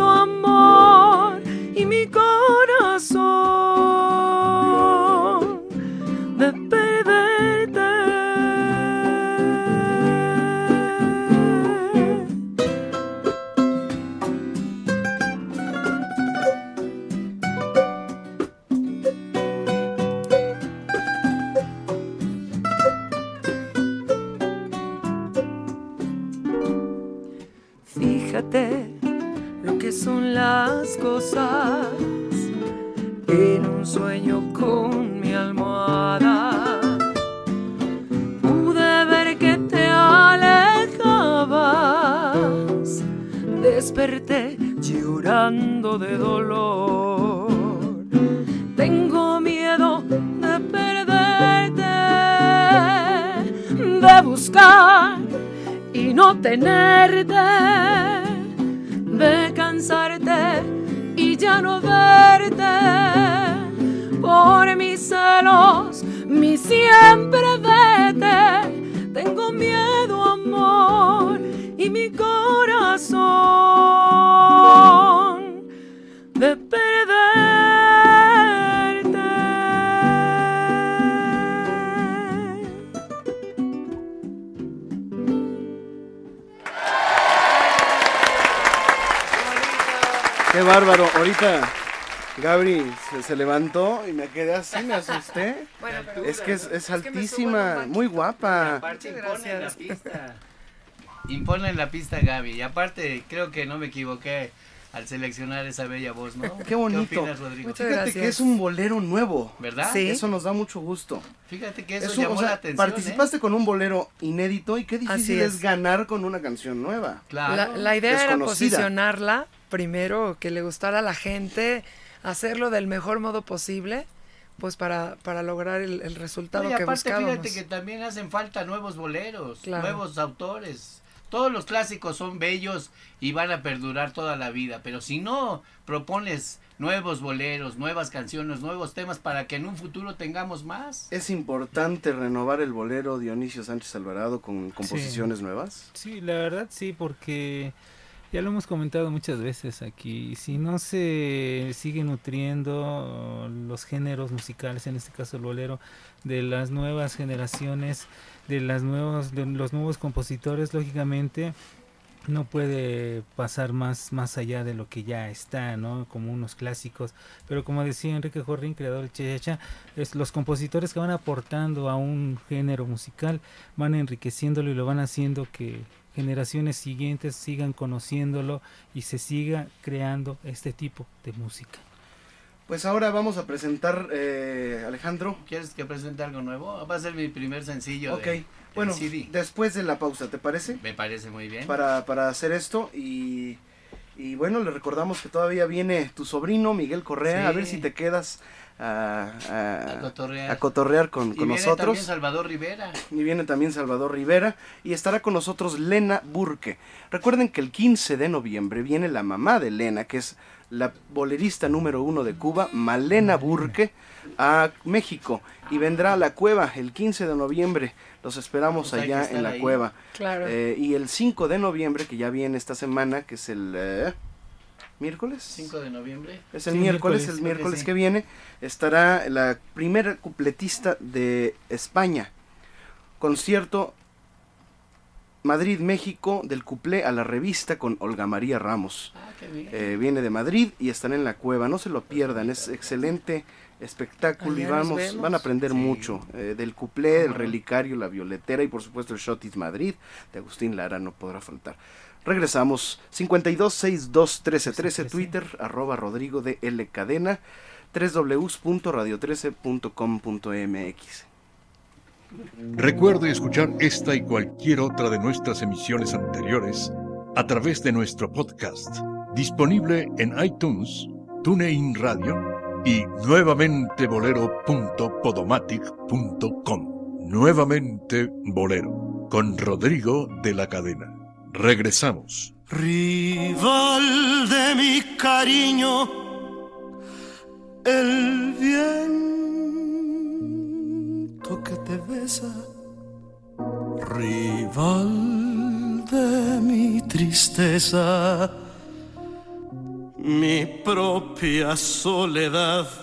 A: asusté.
K: Bueno, pero-
A: es que es, es
K: Es que me subo
A: altísima, muy guapa.
L: Aparte imponen la pista. Imponen la pista Gaby. Y aparte creo que no me equivoqué al seleccionar esa bella voz, ¿no?
A: Qué bonito.
L: ¿Qué opinas, Rodrigo?
K: Muchas
A: Fíjate
K: gracias.
A: que es un bolero nuevo.
L: ¿Verdad?
K: Sí.
A: Eso nos da mucho gusto.
L: Fíjate que eso
A: Es un-
L: llamó
A: o sea,
L: la atención.
A: participaste con un bolero inédito y qué difícil es.
K: es.
A: ganar con una canción nueva.
L: ¿eh? Claro.
K: La, la idea era posicionarla primero, que le gustara a la gente, hacerlo del mejor modo posible, pues para, para lograr el, el resultado
L: No, y
K: que
L: aparte,
K: buscábamos.
L: fíjate que también hacen falta nuevos boleros,
K: Claro.
L: nuevos autores. Todos los clásicos son bellos y van a perdurar toda la vida, pero si no propones nuevos boleros, nuevas canciones, nuevos temas para que en un futuro tengamos más.
A: ¿Es importante renovar el bolero Dionisio Sánchez Alvarado con composiciones nuevas?
B: Sí, la verdad sí, porque ya lo hemos comentado muchas veces aquí. Si no se sigue nutriendo los géneros musicales, en este caso el bolero, de las nuevas generaciones, de las nuevos, de los nuevos compositores, lógicamente no puede pasar más más allá de lo que ya está, ¿no? Como unos clásicos, pero como decía Enrique Jorrín, creador del Chechacha, es los compositores que van aportando a un género musical, van enriqueciéndolo y lo van haciendo que generaciones siguientes sigan conociéndolo y se siga creando este tipo de música.
A: Pues ahora vamos a presentar, eh, Alejandro.
L: ¿Quieres que presente algo nuevo? Va a ser mi primer sencillo.
A: Ok,
L: de-
A: bueno,
L: CD.
A: después de la pausa, ¿te parece?
L: Me parece muy bien.
A: Para, para hacer esto y, y bueno, le recordamos que todavía viene tu sobrino Miguel Correa,
L: Sí.
A: a ver si te quedas a, a-
L: A cotorrear.
A: a cotorrear con,
L: Y
A: con
L: viene
A: nosotros.
L: también Salvador Rivera.
A: Y viene también Salvador Rivera y estará con nosotros Lena Burke. Recuerden que el 15 de noviembre viene la mamá de Lena, que es la bolerista número uno de Cuba, Malena Burke, a México y vendrá a la cueva el 15 de noviembre. Los esperamos
L: Pues
A: allá en la
L: ahí.
A: cueva.
K: Claro.
A: Eh, y el 5 de noviembre, que ya viene esta semana, que es el eh, miércoles.
L: 5 de noviembre.
A: Es el
B: Sí,
A: miércoles,
B: miércoles,
A: el
L: que
A: miércoles
L: sí.
A: que viene, estará la primera cupletista de España. Concierto Madrid-México del cuplé a la revista con Olga María Ramos.
L: Ah, qué bien.
A: Eh, viene de Madrid y están en la cueva, no se lo pierdan, es excelente espectáculo y
K: Allá
A: vamos, van a aprender
L: Sí.
A: mucho eh, del cuplé, el relicario, la violetera y por supuesto el Shotis Madrid de Agustín Lara no podrá faltar. Regresamos 52 62 13 13 Twitter arroba Rodrigo de L Cadena www.radio13.com.mx
D: Recuerde escuchar esta y cualquier otra de nuestras emisiones anteriores a través de nuestro podcast, disponible en iTunes, TuneIn Radio y nuevamente bolero.podomatic.com. Nuevamente Bolero, con Rodrigo de la Cadena. Regresamos.
C: Rival de mi cariño, el viento que te besa, rival de mi tristeza, mi propia soledad.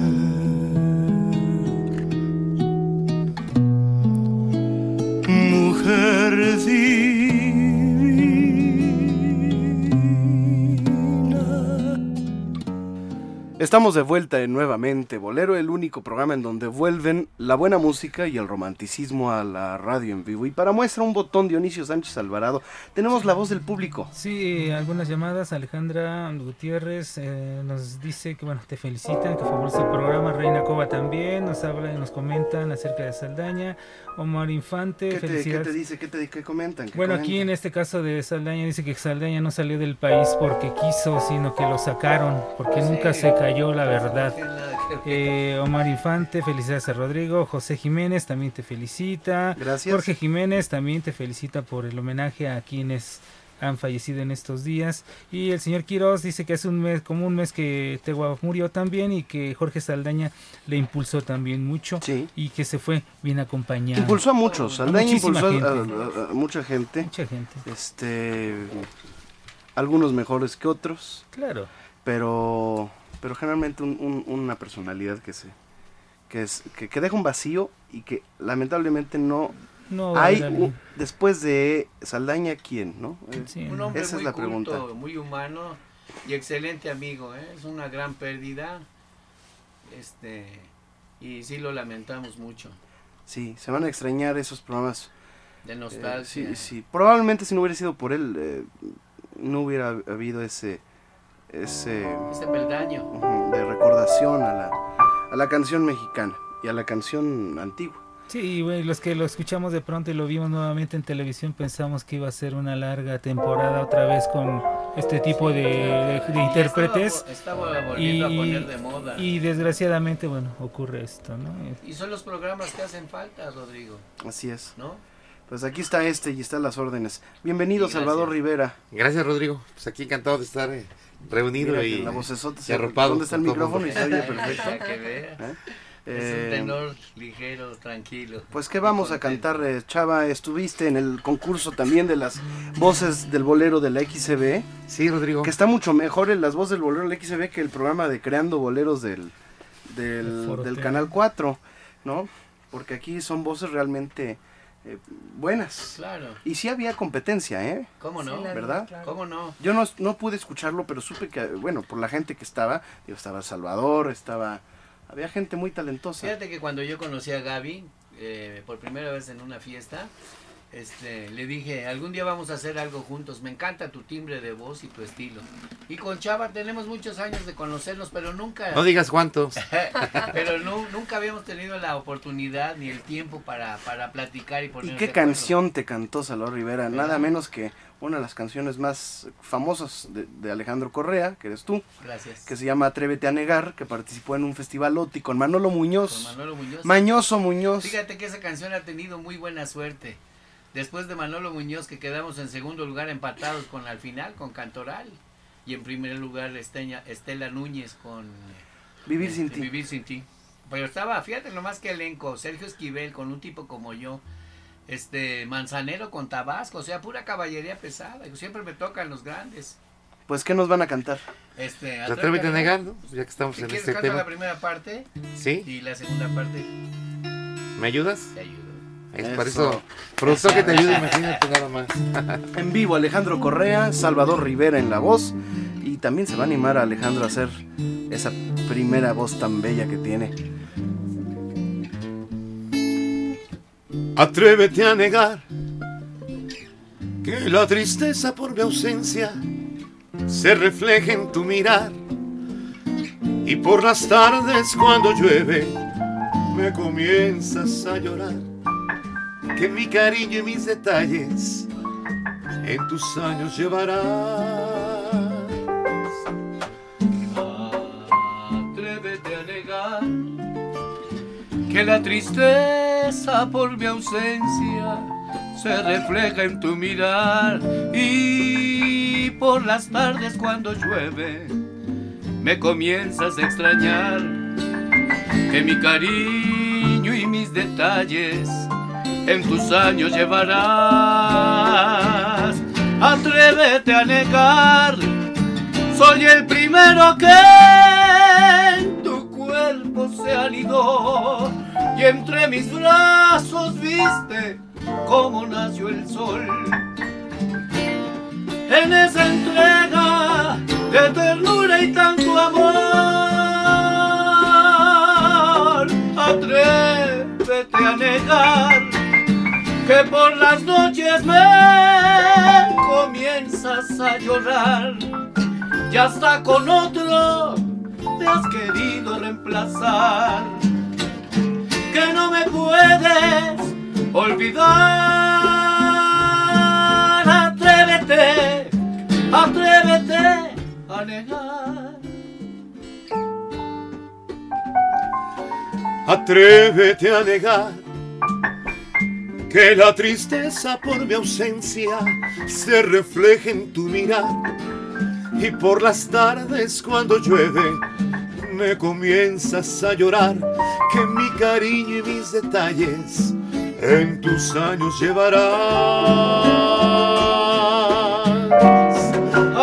A: Estamos de vuelta en nuevamente Bolero, el único programa en donde vuelven la buena música y el romanticismo a la radio en vivo. Y para muestra un botón Dionisio Sánchez Alvarado, tenemos la voz del público.
B: Sí, algunas llamadas. Alejandra Gutiérrez eh, nos dice que bueno, te felicitan, que favorece el programa. Reina Cova también nos habla y nos comentan acerca de Saldaña. Omar Infante,
A: ¿Qué te, qué
B: felicidades.
A: te dice? ¿Qué te qué comentan? ¿Qué
B: Bueno, aquí
A: comentan?
B: en este caso de Saldaña dice que Saldaña no salió del país porque quiso, sino que lo sacaron, porque nunca se cayó la verdad. Eh, Omar Infante, felicidades a Rodrigo. José Jiménez también te felicita.
A: Gracias.
B: Jorge Jiménez también te felicita por el homenaje a quienes han fallecido en estos días. Y el señor Quiroz dice que hace un mes, como un mes que Tegua murió también y que Jorge Saldaña le impulsó también mucho y que se fue bien acompañado.
A: Impulsó a muchos, Saldaña impulsó a,
B: gente.
A: a- a- a mucha gente.
B: Mucha gente.
A: Este, algunos mejores que otros.
B: Claro.
A: Pero, pero generalmente un- un- una personalidad que se, que es, que, que deja un vacío y que lamentablemente no,
B: No,
A: hay u- después de Saldaña quién, ¿no? Eh,
B: Sí.
L: Un hombre
A: Esa
L: muy
A: es la
L: culto,
A: pregunta.
L: muy humano y excelente amigo, ¿eh? es una gran pérdida. Este y sí lo lamentamos mucho.
A: Sí, se van a extrañar esos programas.
L: De
A: Eh,
L: nostalgia.
A: sí, sí. Probablemente si no hubiera sido por él, eh, no hubiera habido ese, ese
L: Ese peldaño.
A: de recordación a la, a la canción mexicana y a la canción antigua.
B: Sí, y bueno, los que lo escuchamos de pronto y lo vimos nuevamente en televisión pensamos que iba a ser una larga temporada otra vez con este tipo de, de- de
L: Y
B: intérpretes.
L: estaba- estaba volviendo a poner de moda.
B: y desgraciadamente, bueno, ocurre esto, ¿no?
L: Y son los programas que hacen falta, Rodrigo.
A: Así es.
L: ¿No?
A: Pues aquí está este y están las órdenes. Bienvenido, Salvador. Rivera.
N: Gracias, Rodrigo. Pues aquí encantado de estar eh, reunido
A: Mira
N: y,
A: la vocesota
N: y
A: se-
N: arropado.
A: ¿Dónde está el micrófono? Y se oye perfecto.
L: Para que vea.
A: ¿Eh?
L: Es
A: Eh,
L: un tenor ligero, tranquilo.
A: Pues que vamos a cantar, eh, Chava, estuviste en el concurso también de las voces del bolero de la XCB.
N: Sí, Rodrigo.
A: Que está mucho mejor en las voces del bolero de la XCB que el programa de Creando Boleros del, del, del. Canal 4, ¿no? Porque aquí son voces realmente eh, buenas.
L: Claro.
A: Y sí había competencia, ¿eh?
L: ¿Cómo no?
A: ¿Verdad?
L: ¿Cómo no?
A: Yo no, no pude escucharlo, pero supe que, bueno, por la gente que estaba, digo, estaba Salvador, estaba... Había gente muy talentosa.
L: Fíjate que cuando yo conocí a Gaby, eh, por primera vez en una fiesta, este, le dije, algún día vamos a hacer algo juntos, me encanta tu timbre de voz y tu estilo. Y con Chava tenemos muchos años de conocernos, pero nunca...
N: No digas cuántos.
L: pero nu- nunca habíamos tenido la oportunidad ni el tiempo para, para platicar y
A: ¿Y
L: ponernos
A: qué
L: acuerdo.
A: canción te cantó Salvador Rivera? Nada menos que una de las canciones más famosas de, de Alejandro Correa, que eres tú,
L: Gracias.
A: que se llama Atrévete a Negar, que participó en un festival OTI con Manolo Muñoz.
L: Con Manolo Muñoz.
A: Mañoso Muñoz.
L: Fíjate que esa canción ha tenido muy buena suerte. Después de Manolo Muñoz, que quedamos en segundo lugar empatados con al final, con Cantoral. Y en primer lugar Esteña- Estela Núñez con
A: Vivir sin
L: este,
A: ti.
L: Vivir sin ti. Pero estaba, fíjate nomás que elenco, Sergio Esquivel con un tipo como yo, este Manzanero con Tabasco, o sea, pura caballería pesada. Siempre me tocan los grandes.
A: Pues, ¿qué nos van a cantar?
L: Este,
N: Pues Atrévete a negar, ¿no? Ya que estamos en
L: quieres,
N: este tema.
L: la primera parte.
N: Sí.
L: Y la segunda parte.
N: ¿Me ayudas?
L: Te ayudo.
N: Es
A: Eso.
N: por eso, productor que te ayude, imagínate nada más.
A: En vivo Alejandro Correa, Salvador Rivera en la voz y también se va a animar a Alejandro a hacer esa primera voz tan bella que tiene.
H: Atrévete a negar que la tristeza por mi ausencia se refleja en tu mirar y por las tardes cuando llueve me comienzas a llorar que mi cariño y mis detalles en tus años llevarás.
L: Atrévete a negar que la tristeza por mi ausencia se refleja en tu mirar y por las tardes cuando llueve me comienzas a extrañar que mi cariño y mis detalles en tus años llevarás. Atrévete a negar, soy el primero que en tu cuerpo se anidó y entre mis brazos viste cómo nació el sol. En esa entrega de ternura y tanto amor, atrévete a negar que por las noches me comienzas a llorar. Y hasta con otro te has querido reemplazar. Que no me puedes olvidar. Atrévete atrévete a negar.
H: Atrévete a negar que la tristeza por mi ausencia se refleja en tu mirar y por las tardes cuando llueve me comienzas a llorar que mi cariño y mis detalles en tus años llevarás.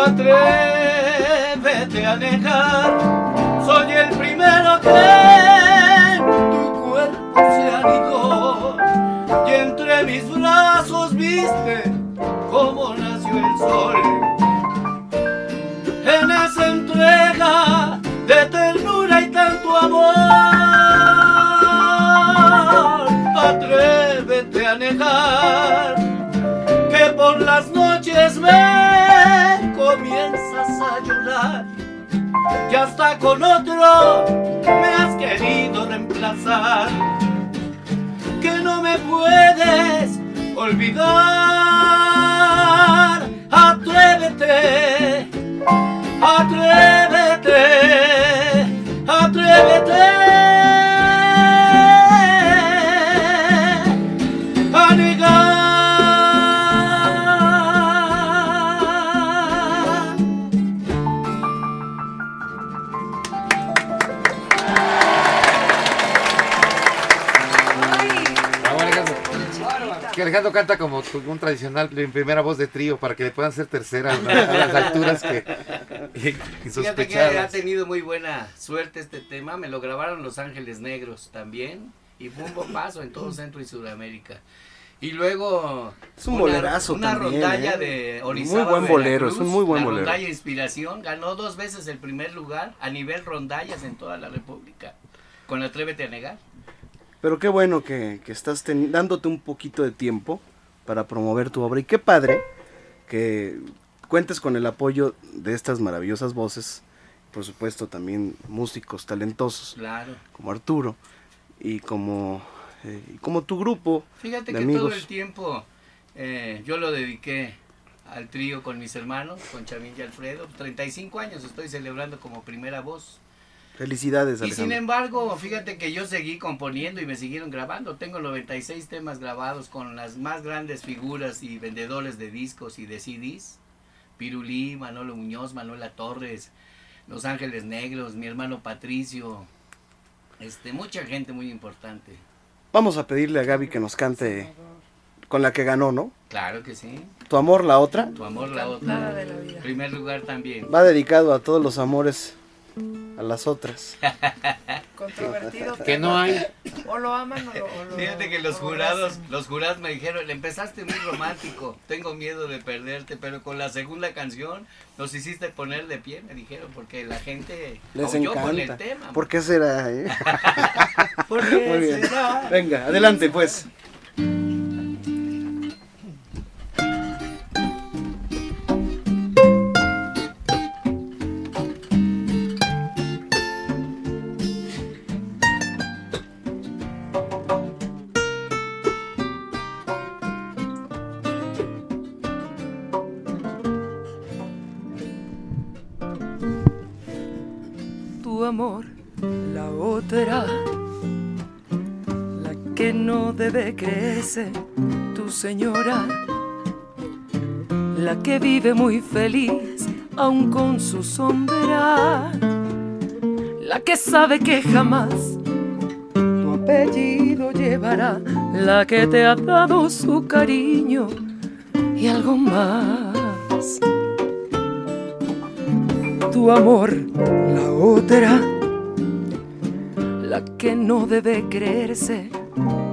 L: Atrévete a negar, comienzas a llorar. Y hasta con otro me has querido reemplazar. Que no me puedes olvidar. Atrévete atrévete
N: Canta como un tradicional en primera voz de trío para que le puedan ser tercera ¿no? a las alturas que
L: Fíjate que ha tenido muy buena suerte este tema. Me lo grabaron Los Ángeles Negros también. Y fue un bombazo en todo Centro y Sudamérica. Y luego.
A: Es un bolerazo
L: Una
A: también,
L: rondalla
A: ¿eh?
L: de
A: Muy
L: Orizaba.
A: buen bolero, es un muy buen
L: la
A: bolero.
L: rondalla Inspiración. Ganó dos veces el primer lugar a nivel rondallas en toda la República. Con Atrévete a Negar.
A: Pero qué bueno que, que estás teni- dándote un poquito de tiempo para promover tu obra. Y qué padre que cuentes con el apoyo de estas maravillosas voces. Por supuesto, también músicos talentosos
L: Claro.
A: como Arturo y como, eh, como tu grupo
L: Fíjate
A: de
L: que
A: amigos.
L: todo el tiempo eh, yo lo dediqué al trío con mis hermanos, con Chavín y Alfredo. 35 años estoy celebrando como primera voz.
A: Felicidades,
L: Y sin
A: Alejandro.
L: embargo, fíjate que yo seguí componiendo y me siguieron grabando. Tengo 96 temas grabados con las más grandes figuras y vendedores de discos y de CDs. Pirulí, Manolo Muñoz, Manuela Torres, Los Ángeles Negros, mi hermano Patricio. Este, mucha gente muy importante.
A: Vamos a pedirle a Gaby que nos cante con la que ganó, ¿no?
L: Claro que sí.
A: Tu amor, la otra,
L: Tu amor, la
K: Nada
L: otra.
K: de la vida.
L: Primer lugar también.
A: va dedicado a todos los amores, a las otras.
K: Controvertido.
N: Que no hay.
K: O lo aman o lo. o lo-
L: Fíjate que los
K: lo
L: jurados, los jurados me dijeron, "Le empezaste muy romántico, tengo miedo de perderte, pero con la segunda canción nos hiciste poner de pie, me dijeron, porque la gente
A: Les
L: aulló con el
A: encanta.
L: tema.
A: ¿Por qué será? eh?
L: ¿Por qué
A: Muy bien.
L: será?
A: Venga, adelante pues.
M: La otra, la que no debe creerse, tu señora, la que vive muy feliz aun con su sombra, la que sabe que jamás tu apellido llevará, la que te ha dado su cariño y algo más tu amor, la otra, la que no debe creerse,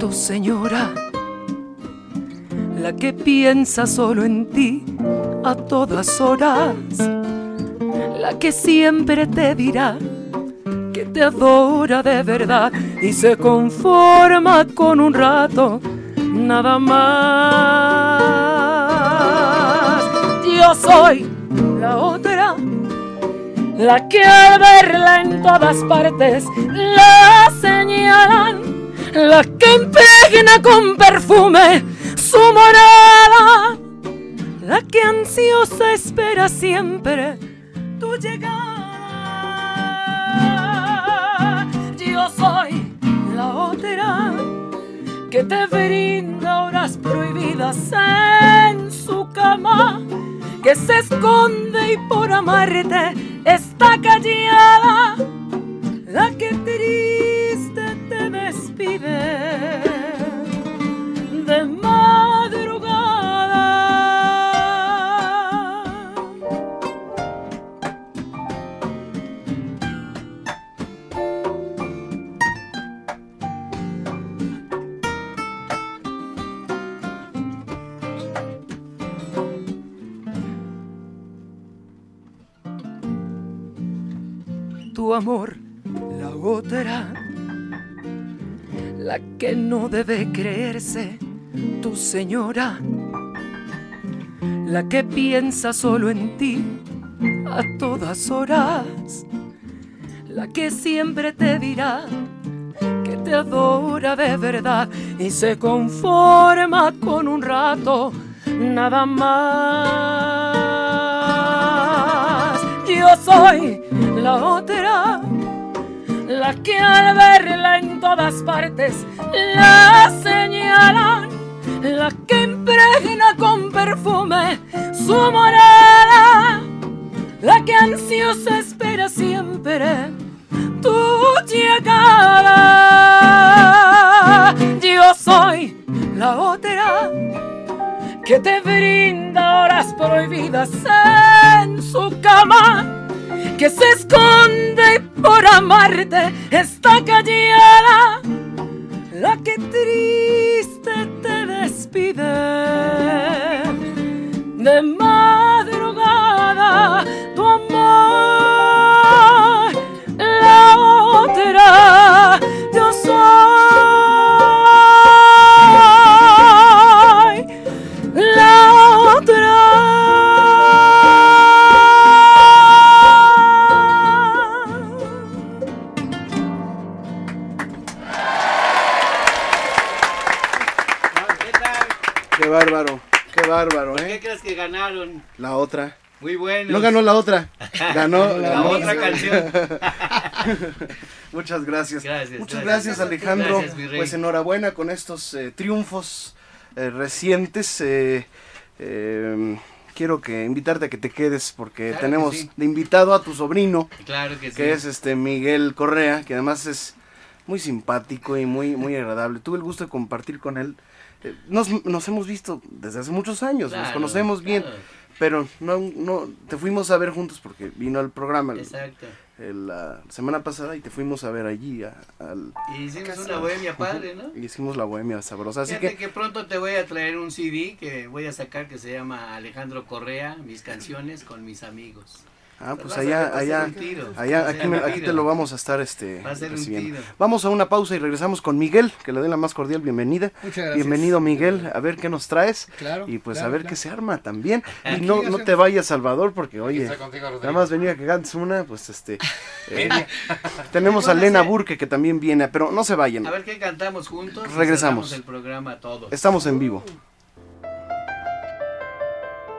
M: tu señora, la que piensa solo en ti a todas horas, la que siempre te dirá que te adora de verdad y se conforma con un rato, nada más. Yo soy la otra la que al verla en todas partes la señalan, la que impregna con perfume su morada, la que ansiosa espera siempre tu llegada. Yo soy la otra que te brinda horas prohibidas en su cama que se esconde y por amarte está callada, la que triste te despide amor, la otra, la que no debe creerse, tu señora, la que piensa solo en ti a todas horas, la que siempre te dirá que te adora de verdad y se conforma con un rato, nada más. Yo soy la otra, la que al verla en todas partes la señalan, la que impregna con perfume su morada, la que ansiosa espera siempre tu llegada. Yo soy la otra que te brinda horas prohibidas en su cama, que se esconde por amarte está callada, la que triste te despide de
A: No ganó la otra, ganó la,
L: La
A: otra
L: otra canción.
A: Muchas gracias.
L: Gracias,
A: Muchas
L: gracias.
A: gracias, Alejandro.
L: Gracias,
A: pues enhorabuena con estos eh, triunfos eh, recientes. eh, eh, quiero que invitarte a que te quedes porque
L: Claro
A: tenemos
L: sí.
A: de invitado a tu sobrino,
L: Claro que sí.
A: que es este Miguel Correa, que además es muy simpático y muy muy agradable. Tuve el gusto de compartir con él eh, nos, nos hemos visto desde hace muchos años, nos conocemos bien,
L: claro.
A: Pero no, no, te fuimos a ver juntos porque vino al programa el-
L: Exacto.
A: el, la semana pasada y te fuimos a ver allí a- al...
L: Y hicimos una bohemia padre, ¿no?
A: Y hicimos la bohemia sabrosa, así
L: Fíjate
A: que...
L: que... pronto te voy a traer un CD que voy a sacar que se llama Alejandro Correa, mis canciones con mis amigos.
A: Ah, pues
L: a-
A: allá,
L: a
A: allá, allá,
L: a
A: aquí, aquí te lo vamos a estar este,
L: a
A: recibiendo. Vamos a una pausa y regresamos con Miguel, que le doy la más cordial bienvenida.
O: Muchas gracias.
A: Bienvenido Miguel, a ver qué nos traes.
O: Claro,
A: Y pues
O: claro,
A: a ver
O: claro.
A: qué se arma también. Y no, no te vayas Salvador, porque oye,
N: contigo,
A: nada más venía que cantes una, pues este... eh, tenemos a Lena Burke que también viene, pero no se vayan.
L: A ver qué cantamos juntos.
A: Regresamos.
L: el programa todos.
A: Estamos en vivo.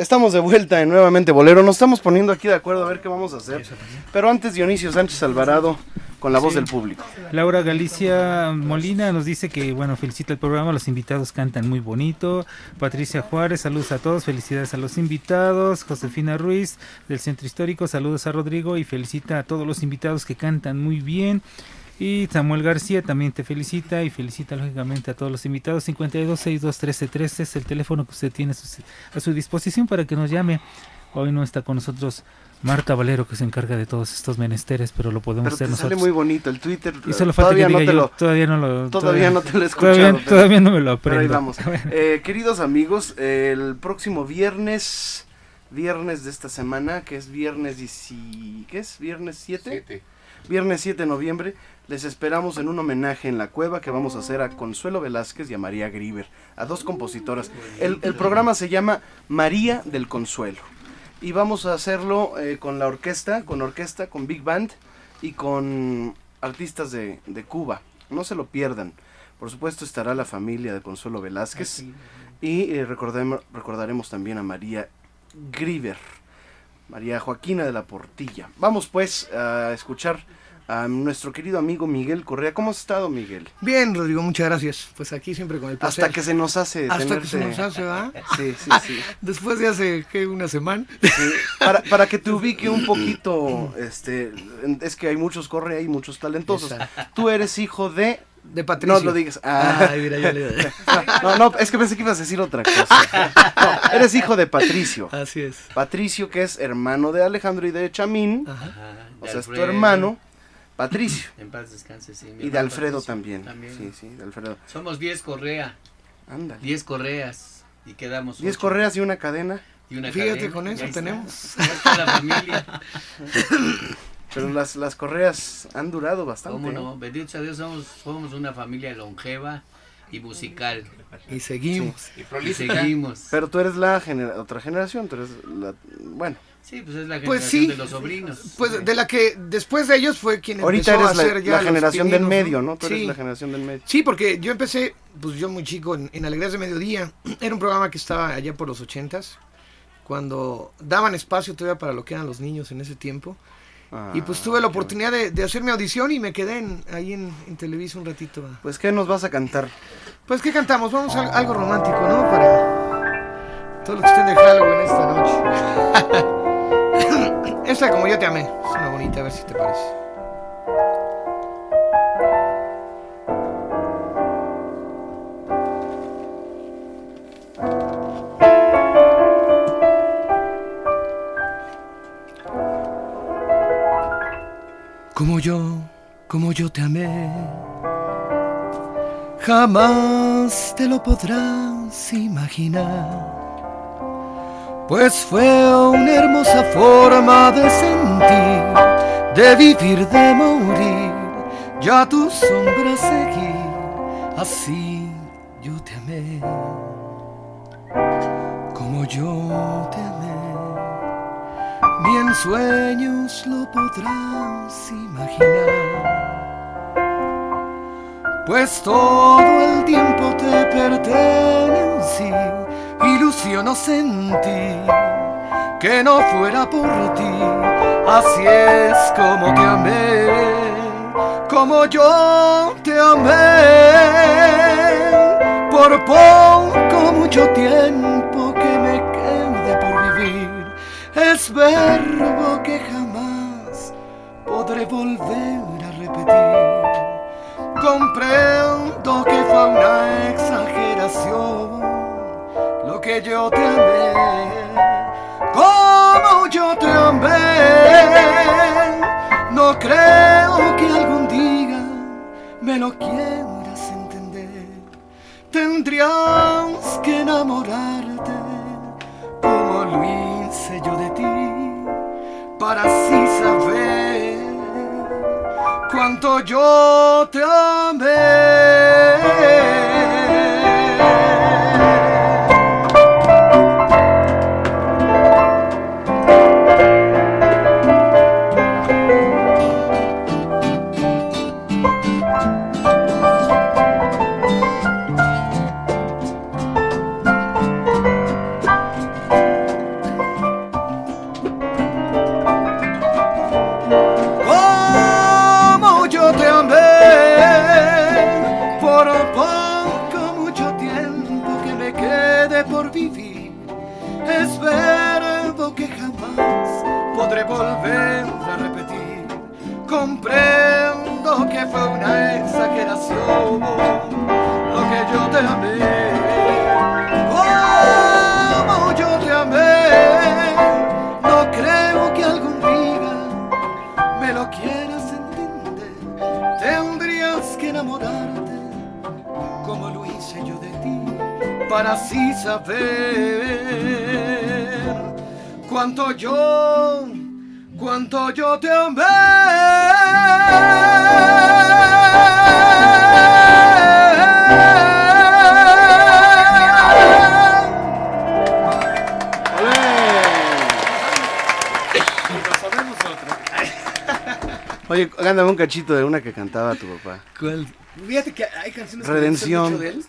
A: Estamos de vuelta en Nuevamente Bolero. Nos estamos poniendo aquí de acuerdo a ver qué vamos a hacer. Pero antes Dionisio Sánchez Alvarado con la voz
B: Sí.
A: del público.
B: Laura Galicia Molina nos dice que, bueno, felicita el programa, los invitados cantan muy bonito. Patricia Juárez, saludos a todos, felicidades a los invitados. Josefina Ruiz, del Centro Histórico, saludos a Rodrigo y felicita a todos los invitados que cantan muy bien. Y Samuel García también te felicita y felicita lógicamente a todos los invitados. 52621313 es el teléfono que usted tiene a su, a su disposición para que nos llame. Hoy no está con nosotros Marta Valero que se encarga de todos estos menesteres, pero lo podemos
A: Pero
B: hacer
A: te
B: nosotros.
A: sale muy bonito el Twitter.
B: Y solo falta
A: todavía
B: que
A: no
B: diga
A: te
B: yo,
A: lo,
B: todavía no lo
A: todavía no te lo he escuchado.
B: Todavía,
A: pero-
B: todavía no me lo
A: pero ahí
B: aprendo.
A: vamos. Eh, queridos amigos, el próximo viernes, viernes de esta semana, que es viernes 10 ¿qué es? ¿Viernes 7?
N: Siete.
A: Viernes 7 de noviembre, les esperamos en un homenaje en la cueva que vamos a hacer a Consuelo Velázquez y a María Griver, a dos compositoras. El, el programa se llama María del Consuelo. Y vamos a hacerlo eh, con la orquesta, con orquesta, con Big Band y con artistas de, de Cuba. No se lo pierdan. Por supuesto estará la familia de Consuelo Velázquez y eh, recordem- recordaremos también a María Griver, María Joaquina de la Portilla. Vamos pues a escuchar a nuestro querido amigo Miguel Correa. ¿Cómo has estado, Miguel?
O: Bien, Rodrigo, muchas gracias. Pues aquí siempre con el placer.
A: Hasta que se nos hace
O: Hasta que
A: tenerte-
O: se nos hace, ¿va?
A: Sí, sí, sí.
O: Después de hace, ¿qué? Una semana.
A: Sí, Para, para que te ubique un poquito, este, es que hay muchos Correa y muchos talentosos. Tú eres hijo de...
O: De Patricio.
A: No lo digas. Ah.
O: Ay, mira, ya le-
A: No, no, es que pensé que ibas a decir otra cosa. No, eres hijo de Patricio.
O: Así es.
A: Patricio, que es hermano de Alejandro y de Chamín. O sea, es tu hermano, Patricio.
L: En paz descanse, sí. mi
A: Y de Alfredo
L: Patricio
A: también.
L: también.
A: Sí, sí, de Alfredo.
L: Somos 10 Correa.
A: Ándale.
L: 10 correas. Y quedamos.
A: Diez
L: ocho.
A: correas y una cadena.
L: Y una
O: Fíjate,
L: cadena,
O: con
L: y
O: eso
L: está.
O: tenemos.
L: Ahí está la familia.
A: Pero las, las correas han durado bastante.
L: ¿Cómo
A: ¿eh?
L: no? Bendito sea Dios, somos, somos una familia longeva y musical.
O: Y seguimos.
L: Y seguimos.
A: Pero tú eres la genera- otra generación, tú eres la... Bueno.
L: Sí, pues es la generación
O: Pues sí.
L: de los sobrinos.
O: Pues de la que después de ellos fue quien
A: Ahorita
O: empezó a
A: eres la,
O: hacer ya
A: la generación del medio, ¿no? Tú eres
O: Sí.
A: la generación del medio.
O: Sí, porque yo empecé, pues yo muy chico, en, en Alegrías de Mediodía. Era un programa que estaba allá por los ochentas, cuando daban espacio todavía para lo que eran los niños en ese tiempo. y pues tuve la oportunidad de, de hacer mi audición y me quedé en- ahí en, en Televisa un ratito.
A: Pues, ¿qué nos vas a cantar?
O: Pues, ¿qué cantamos? Vamos a algo romántico, ¿no? Para todos los que estén de Halloween esta noche. esta, como yo te amé, es una bonita, a ver si te parece. Como yo, como yo te amé, jamás te lo podrás imaginar.
C: Pues fue una hermosa forma de sentir, de vivir, de morir, ya tu sombra seguí, así yo te amé, como yo te amé, ni en sueños lo podrás imaginar. Pues todo el tiempo te pertenecí, ilusiono sentí que no fuera por ti, así es como te amé, como yo te amé, por poco mucho tiempo que me quede por vivir, es verbo que jamás podré volver a repetir. Comprendo que fue una exageración que yo te amé, como yo te amé. No creo que algún día me lo quieras entender. Tendrías que enamorarte como lo hice yo de ti, para así saber cuánto yo te amé. Comprendo que fue una exageración lo que yo te amé. Como yo te amé no creo que algún día me lo quieras entender, tendrías que enamorarte como lo hice yo de ti, para así saber cuánto yo, cuánto yo te
A: Oye, cántame un cachito de una que cantaba tu papá.
O: ¿Cuál? Fíjate que hay canciones que me
A: Redención.
O: mucho de él.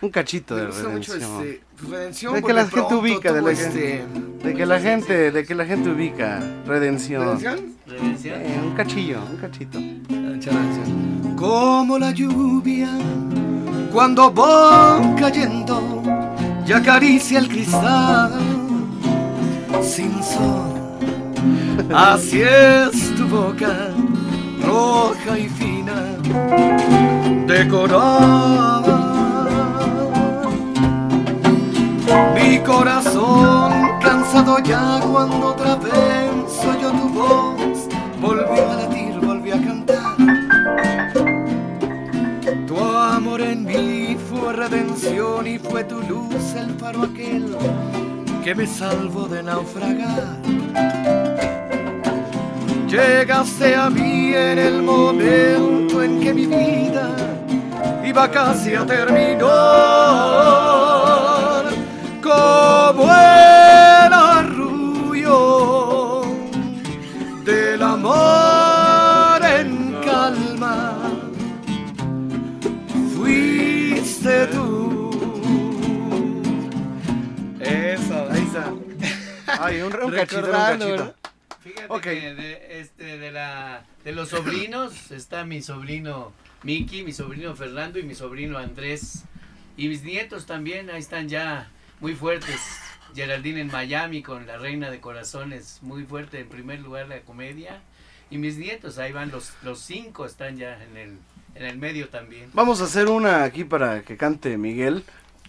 A: Un cachito
O: Me
A: de
O: gusta mucho,
A: redención.
O: este, pues, Redención,
A: de que la gente ubica, de la
O: este-
A: gente, de que la gente, de que la gente ubica. Redención.
O: ¿Redención?
L: ¿Redención?
A: Eh, un cachillo, un cachito.
C: como la lluvia cuando va cayendo y acaricia el cristal sin sol. Así es tu boca, roja y fina, decorada. Mi corazón cansado ya cuando otra vez oyó tu voz, volvió a latir, volvió a cantar. Tu amor en mí fue redención y fue tu luz el faro aquel que me salvó de naufragar. Llegaste a mí en el momento en que mi vida iba casi a terminar. El arrullo del amor en calma. Fuiste tú.
O: Eso.
A: Ahí está. Ay, un, un cachito, un cachito.
L: Fíjate
A: Ok.
L: que de, este, de, la, de los sobrinos está mi sobrino Miki, mi sobrino Fernando y mi sobrino Andrés. Y mis nietos también, ahí están ya muy fuertes. Geraldine en Miami con la Reina de Corazones, muy fuerte en primer lugar la comedia. Y mis nietos, ahí van los, los cinco, están ya en el, en el medio también.
A: Vamos a hacer una aquí para que cante Miguel.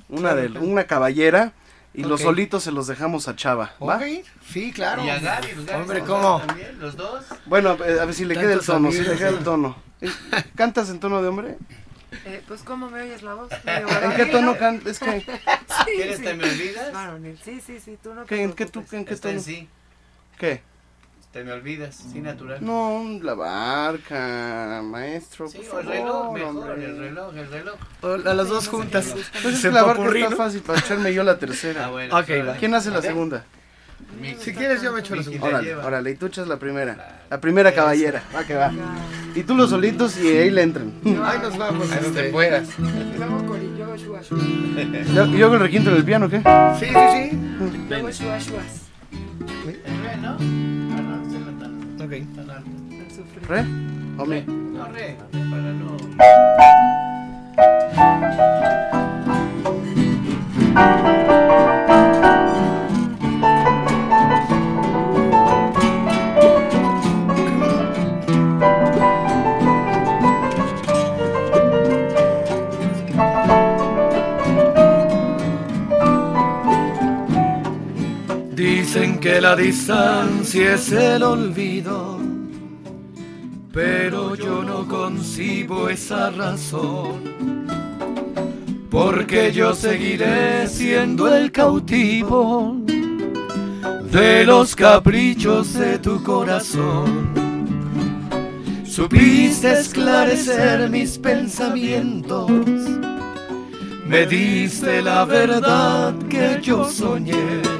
A: Una de una caballera. Y los solitos se los dejamos a Chava. ¿va?
O: Sí, claro.
L: Y a Gaby, pues, Gaby
O: Hombre, ¿cómo?
L: también, los dos.
A: Bueno, a ver si le queda el tono, si le
O: amigos,
A: queda el
O: ¿no?
A: tono. Eh, ¿Cantas en tono de hombre?
K: Eh, pues, ¿cómo me oyes la voz?
A: ¿En qué tono cantas? Es que...
K: Sí,
L: ¿Quieres
K: sí.
L: te me olvidas?
K: Varonil, sí, sí, sí, tú no
A: ¿Qué, ¿En qué, tú, en qué
L: Está en
A: tono?
L: sí.
A: ¿Qué?
L: Te me olvidas, sí, natural.
A: No, la barca, maestro.
L: Sí,
A: por
L: o el reloj, mejor,
A: hombre.
L: el reloj, el reloj.
O: O a las dos juntas.
A: Pues es
O: Se
A: que la barca está fácil para echarme yo la tercera.
L: Ah, bueno,
O: Ok,
L: pues,
O: va.
A: ¿Quién hace la
L: Ok.
O: Si quieres, yo me echo la segunda.
A: Órale, órale, y tú echas la primera. La primera caballera. Va que va. Y tú los solitos y ahí le entran.
O: Ahí nos vamos.
N: Ahí donde puedas.
K: Luego Cori, yo hago shua, shua.
A: ¿Yo, yo hago el requinto en el piano, ¿qué?
O: Sí, sí, sí.
K: Luego shua, shuas.
L: ¿El re, no? Ah, no,
O: Ok.
A: ¿Re? ¿O mi?
L: No, re, para no...
C: Dicen que la distancia es el olvido, pero yo no concibo esa razón, porque yo seguiré siendo el cautivo de los caprichos de tu corazón. Supiste esclarecer mis pensamientos, me diste la verdad que yo soñé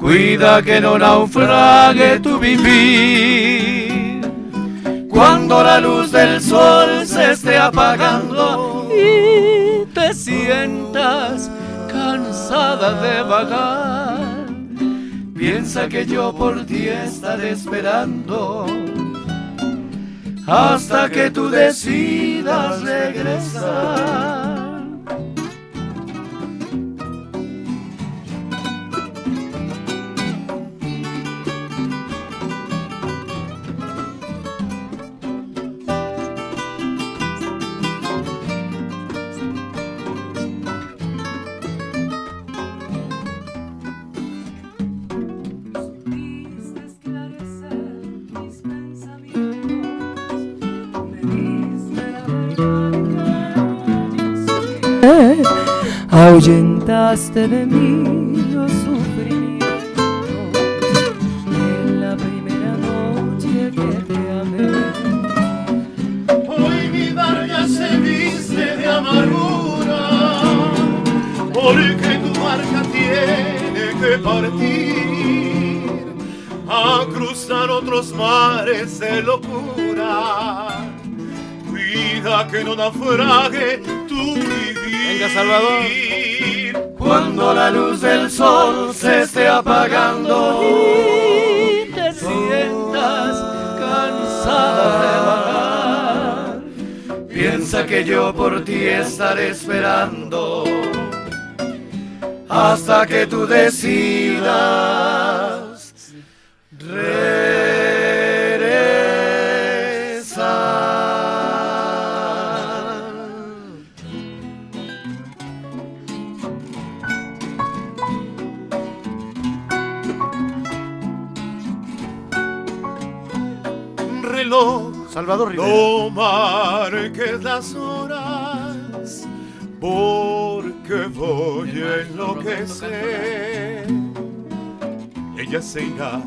C: Cuida que no naufrague tu vivir. Cuando la luz del sol se esté apagando y te sientas cansada de vagar, piensa que yo por ti estaré esperando hasta que tú decidas regresar.
M: Ahuyentaste de mí los sufrimientos en la primera noche que te amé.
H: Hoy mi barca se viste de amargura, porque tu barca tiene que partir a cruzar otros mares de locura. Cuida que no naufrague tu vivir.
A: Venga, Salvador.
C: Cuando la luz del sol se esté apagando. Te sientas cansada de vagar, piensa que yo por ti estaré esperando hasta que tú decidas
A: Rivera.
H: No marques las horas, porque voy a enloquecer. Ella se irá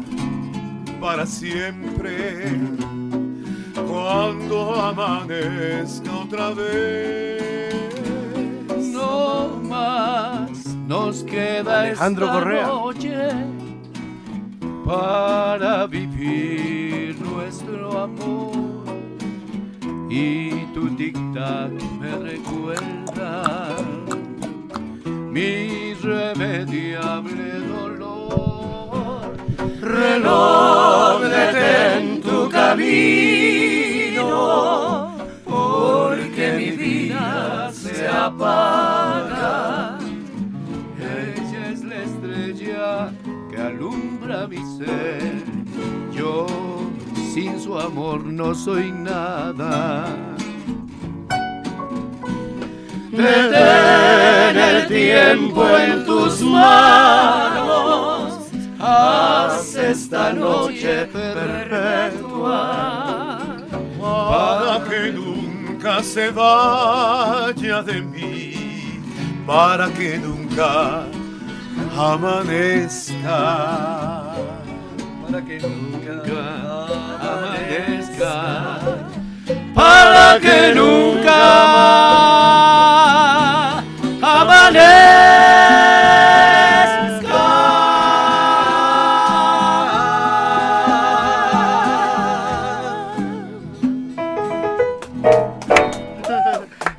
H: para siempre cuando amanezca otra vez.
C: No más nos queda
A: Alejandro
C: esta
A: Correa.
C: noche para vivir nuestro amor y tu tic-tac me recuerda mi irremediable dolor. Reloj, en tu camino, porque mi vida se apaga.
P: Ella es la estrella que alumbra mi ser. Sin su amor no soy nada. Detén el tiempo en tus manos, haz esta noche perpetua
H: para que nunca se vaya de mí, para que nunca amanezca,
P: para que nunca para que nunca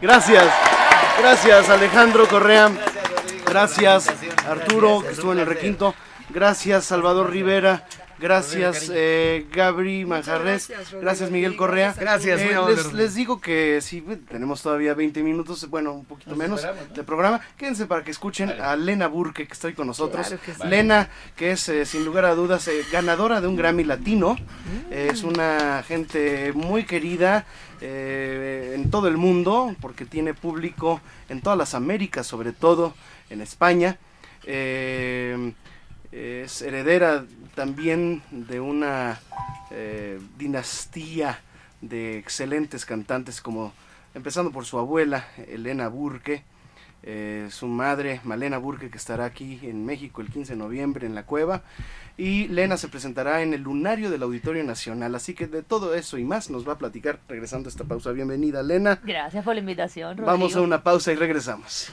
A: Gracias, gracias Alejandro Correa, gracias Arturo que estuvo en el requinto, gracias Salvador Rivera, gracias eh, Gabri Manjarres, gracias Miguel Correa.
O: Gracias,
A: Eh, les, les digo que sí, tenemos todavía 20 minutos, bueno, un poquito menos de programa. Quédense para que escuchen a Lena Burke que está hoy con nosotros.
K: Claro que sí.
A: Lena, que es eh, sin lugar a dudas eh, ganadora de un Grammy Latino, Eh, es una gente muy querida eh, en todo el mundo, porque tiene público en todas las Américas, sobre todo en España. Eh, es heredera también de una eh, dinastía de excelentes cantantes como empezando por su abuela Elena Burke, eh, su madre Malena Burke que estará aquí en México el 15 de noviembre en la cueva y Lena se presentará en el lunario del Auditorio Nacional, así que de todo eso y más nos va a platicar regresando a esta pausa. Bienvenida Lena.
Q: Gracias por la invitación, Rodrigo.
A: Vamos a una pausa y regresamos.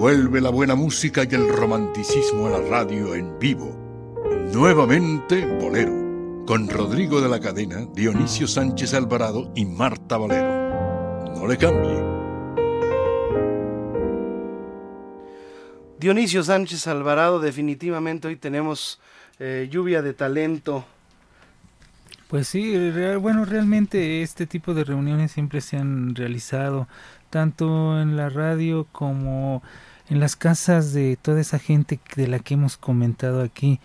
D: Vuelve la buena música y el romanticismo a la radio en vivo. Nuevamente Bolero, con Rodrigo de la Cadena, Dionisio Sánchez Alvarado y Marta Valero. No le cambie.
A: Dionisio Sánchez Alvarado, definitivamente hoy tenemos eh, lluvia de talento.
B: Pues sí, real- bueno, realmente este tipo de reuniones siempre se han realizado, tanto en la radio como en las casas de toda esa gente de la que hemos comentado aquí.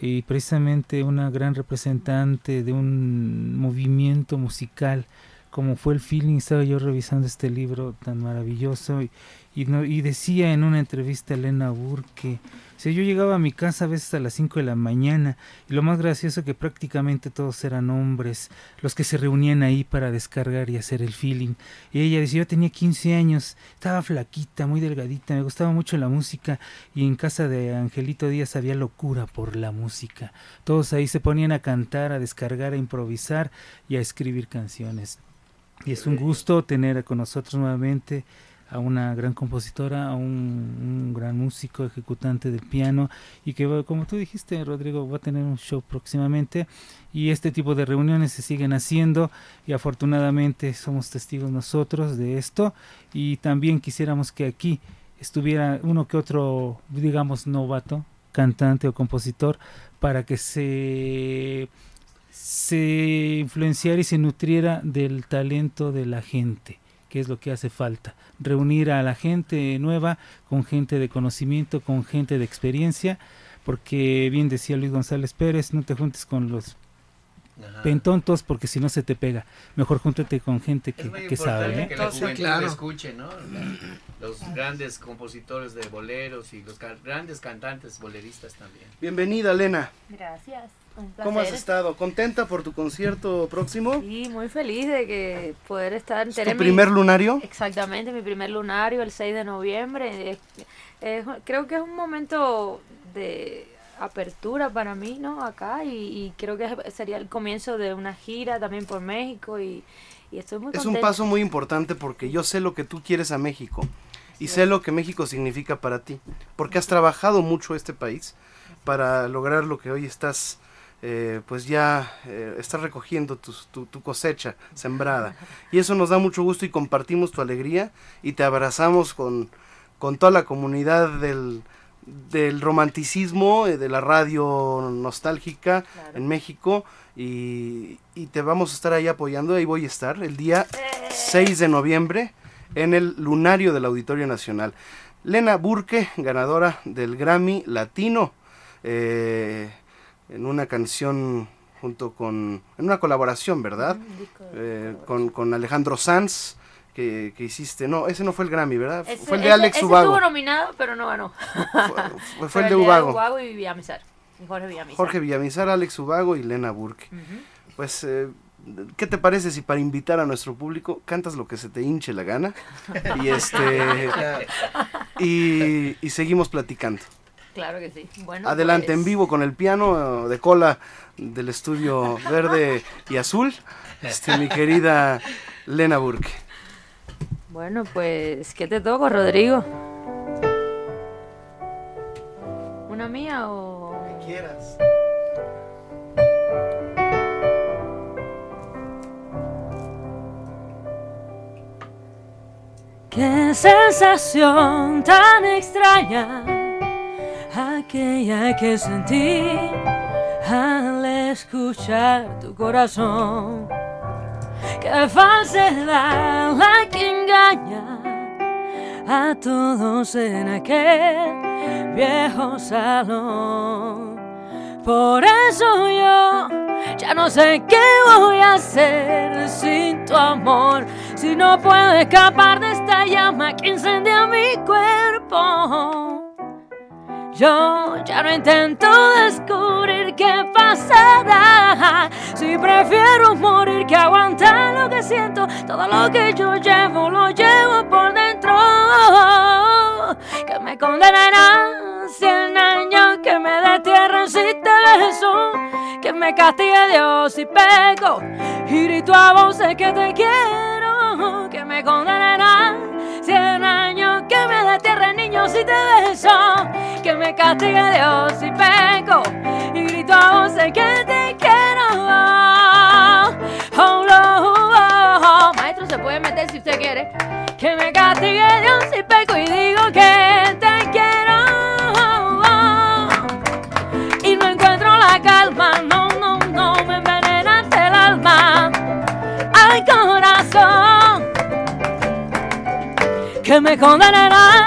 B: Y precisamente una gran representante de un movimiento musical como fue el feeling, estaba yo revisando este libro tan maravilloso y, no- y decía en una entrevista a Elena Burke, sea, yo llegaba a mi casa a veces a las 5 de la mañana y lo más gracioso que prácticamente todos eran hombres, los que se reunían ahí para descargar y hacer el feeling. Y ella decía, yo tenía 15 años, estaba flaquita, muy delgadita, me gustaba mucho la música y en casa de Angelito Díaz había locura por la música. Todos ahí se ponían a cantar, a descargar, a improvisar y a escribir canciones. Y es un gusto tener con nosotros nuevamente a una gran compositora, a un, gran músico, ejecutante del piano y que, como tú dijiste, Rodrigo, va a tener un show próximamente y este tipo de reuniones se siguen haciendo y afortunadamente somos testigos nosotros de esto y también quisiéramos que aquí estuviera uno que otro, digamos, novato, cantante o compositor para que se se influenciara y se nutriera del talento de la gente, que es lo que hace falta. Reunir a la gente nueva con gente de conocimiento, con gente de experiencia, porque bien decía Luis González Pérez, no te juntes con los
L: Ajá.
B: pentontos porque si no se te pega. Mejor júntate con gente que,
L: Es muy
B: que sabe. ¿eh?
L: que la juventud
O: claro.
L: escuche, ¿no? Los grandes compositores de boleros y los ca- grandes cantantes boleristas también.
A: Bienvenida, Lena.
Q: Gracias. Un placer.
A: ¿Cómo has estado? ¿Contenta por tu concierto próximo?
Q: Sí, muy feliz de que poder estar
A: ¿Es tu
Q: mi-
A: primer lunario?
Q: Exactamente, mi primer lunario el 6 de noviembre. Es- es- creo que es un momento de apertura para mí, ¿no? Acá y, y creo que sería el comienzo de una gira también por México y, y estoy muy
A: Es un
Q: contenta.
A: paso muy importante porque yo sé lo que tú quieres a México. y sé lo que México significa para ti, porque has trabajado mucho este país para lograr lo que hoy estás, eh, pues ya eh, estás recogiendo tu, tu- tu cosecha sembrada. Y eso nos da mucho gusto y compartimos tu alegría y te abrazamos con, con toda la comunidad del, del romanticismo, eh, de la radio nostálgica en México y, y te vamos a estar ahí apoyando, ahí voy a estar el día 6 de noviembre en el Lunario del Auditorio Nacional. Lena Burke, ganadora del Grammy Latino, eh, en una canción junto con, en una colaboración, ¿verdad? Eh, con, con Alejandro Sanz, que, que hiciste, no, ese no fue el Grammy, ¿verdad?
L: Ese-
A: fue el de
L: ese-
A: Alex
L: ese
A: Ubago.
L: estuvo nominado, pero no ganó.
A: Fue, fue el de Ubago.
L: Ubago y Villamizar. Jorge Villamizar.
A: Jorge Villamizar, Alex Ubago y Lena Burke. Pues, eh, ¿qué te parece si para invitar a nuestro público cantas lo que se te hinche la gana? Y este y, y seguimos platicando.
L: Claro que sí. Bueno,
A: Adelante
L: pues,
A: en vivo con el piano de cola del estudio verde y azul. Este, mi querida Lena Burke.
L: Bueno, pues, ¿qué te toco, Rodrigo? ¿Una mía o...?
A: quieras.
Q: Qué sensación tan extraña aquella que sentí al escuchar tu corazón. Qué falsedad la que engaña a todos en aquel viejo salón. Por eso yo ya no sé qué voy a hacer sin tu amor. Si no puedo escapar de esta llama que incendia mi cuerpo. Yo ya no intento descubrir qué pasará. Si prefiero morir que aguantar lo que siento, todo lo que yo llevo lo llevo por dentro. Que me condenarán cien años, que me destierren si te beso, que me castigue Dios si peco y grito a voces que te quiero, que me condenarán cien años, si te beso, que me castigue Dios si peco y grito a voces que te quiero. Oh. Maestro, se puede meter si usted quiere. Que me castigue Dios si peco y digo que te quiero. Y no encuentro la calma, no, no, no, me envenenaste el alma. Ay, corazón, que me condenarán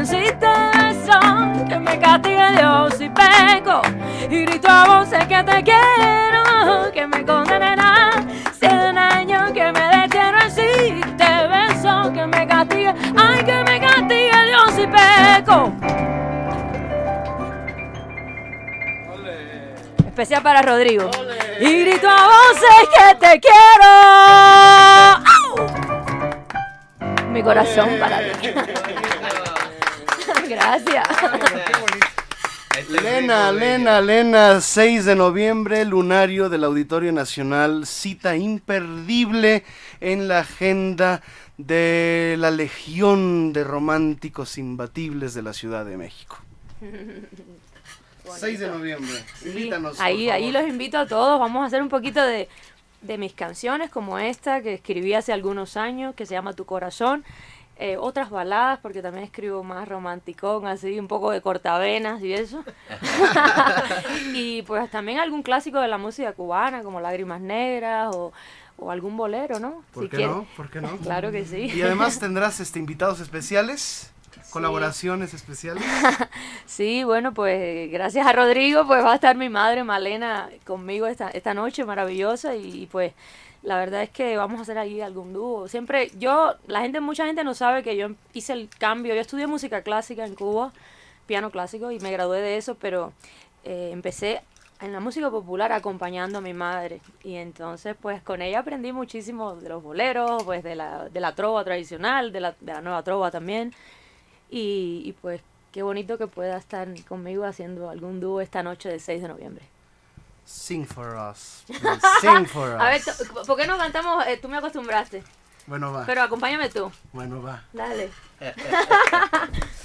Q: destierren si te beso, que me castigue Dios si peco. Y grito a voces que te quiero, que me condenarán cien años, que me destierren si te beso, que me castigue, ay, que me castigue Dios si peco. Especial para Rodrigo. Y grito a voces que te quiero. ¡Au! Mi corazón para ti. Gracias.
A: Lena, Lena, Lena, 6 de noviembre, lunario del Auditorio Nacional, cita imperdible en la agenda de la legión de románticos imbatibles de la Ciudad de México. 6 de noviembre,
L: Sí,
A: invítanos. por
L: ahí, ahí los invito a todos. Vamos a hacer un poquito de, de mis canciones, como esta que escribí hace algunos años, que se llama Tu Corazón. Eh, otras baladas, porque también escribo más romanticón, así, un poco de cortavenas y eso. y pues también algún clásico de la música cubana, como Lágrimas Negras o, o algún bolero, ¿no?
A: ¿Por
L: Si
A: qué no? ¿Por qué no?
L: Claro que sí.
A: Y además tendrás este invitados especiales, colaboraciones especiales.
L: Sí, bueno, pues gracias a Rodrigo, pues va a estar mi madre Malena conmigo esta, esta noche maravillosa y, pues la verdad es que vamos a hacer ahí algún dúo. Siempre yo, la gente, mucha gente no sabe que yo hice el cambio, yo estudié música clásica en Cuba, piano clásico y me gradué de eso, pero eh, empecé en la música popular acompañando a mi madre y entonces pues con ella aprendí muchísimo de los boleros, pues de la, de la trova tradicional, de la, de la nueva trova también. Y, y, pues qué bonito que pueda estar conmigo haciendo algún dúo esta noche del 6 de noviembre.
A: Sing for us. please, Sing for us.
L: A ver, ¿por qué no cantamos? eh, tú me acostumbraste.
A: Bueno, va.
R: Pero acompáñame tú.
A: Bueno, va.
R: Dale.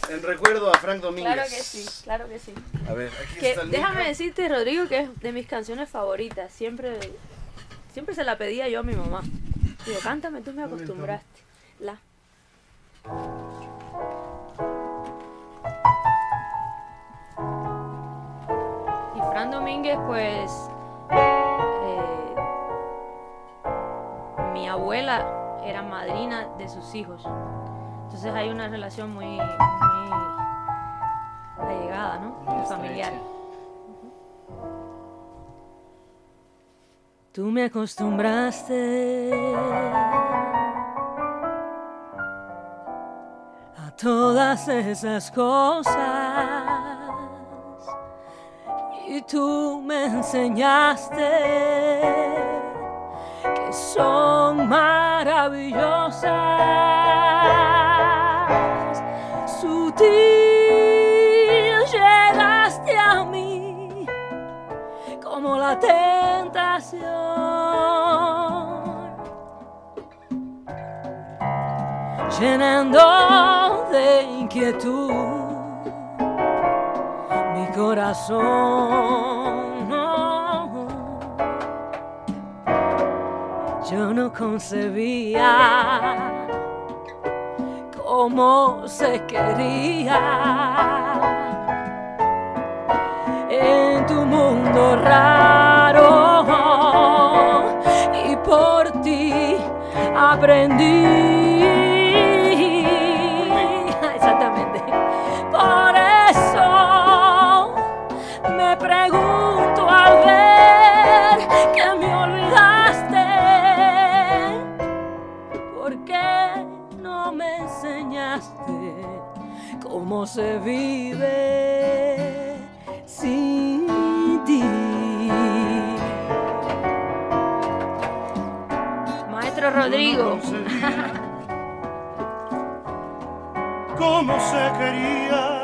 A: En recuerdo a Frank Domínguez.
R: Claro que sí, claro que sí.
A: A ver, aquí
R: Que
A: está el
R: déjame
A: micro.
R: decirte, Rodrigo, que es de mis canciones favoritas. Siempre, siempre se la pedía yo a mi mamá. Digo, cántame, tú me acostumbraste. La. Domínguez, pues, eh, mi abuela era madrina de sus hijos. Entonces hay una relación muy, muy allegada, ¿no?
L: Muy
R: Familiar.
Q: Tú me acostumbraste a todas esas cosas tú me enseñaste que son maravillosas. Sutil llegaste a mí como la tentación. Llenando de inquietud corazón. Yo no concebía cómo se quería en tu mundo raro y por ti aprendí. Cómo se vive sin ti?
R: Maestro Rodrigo.
S: cómo se quería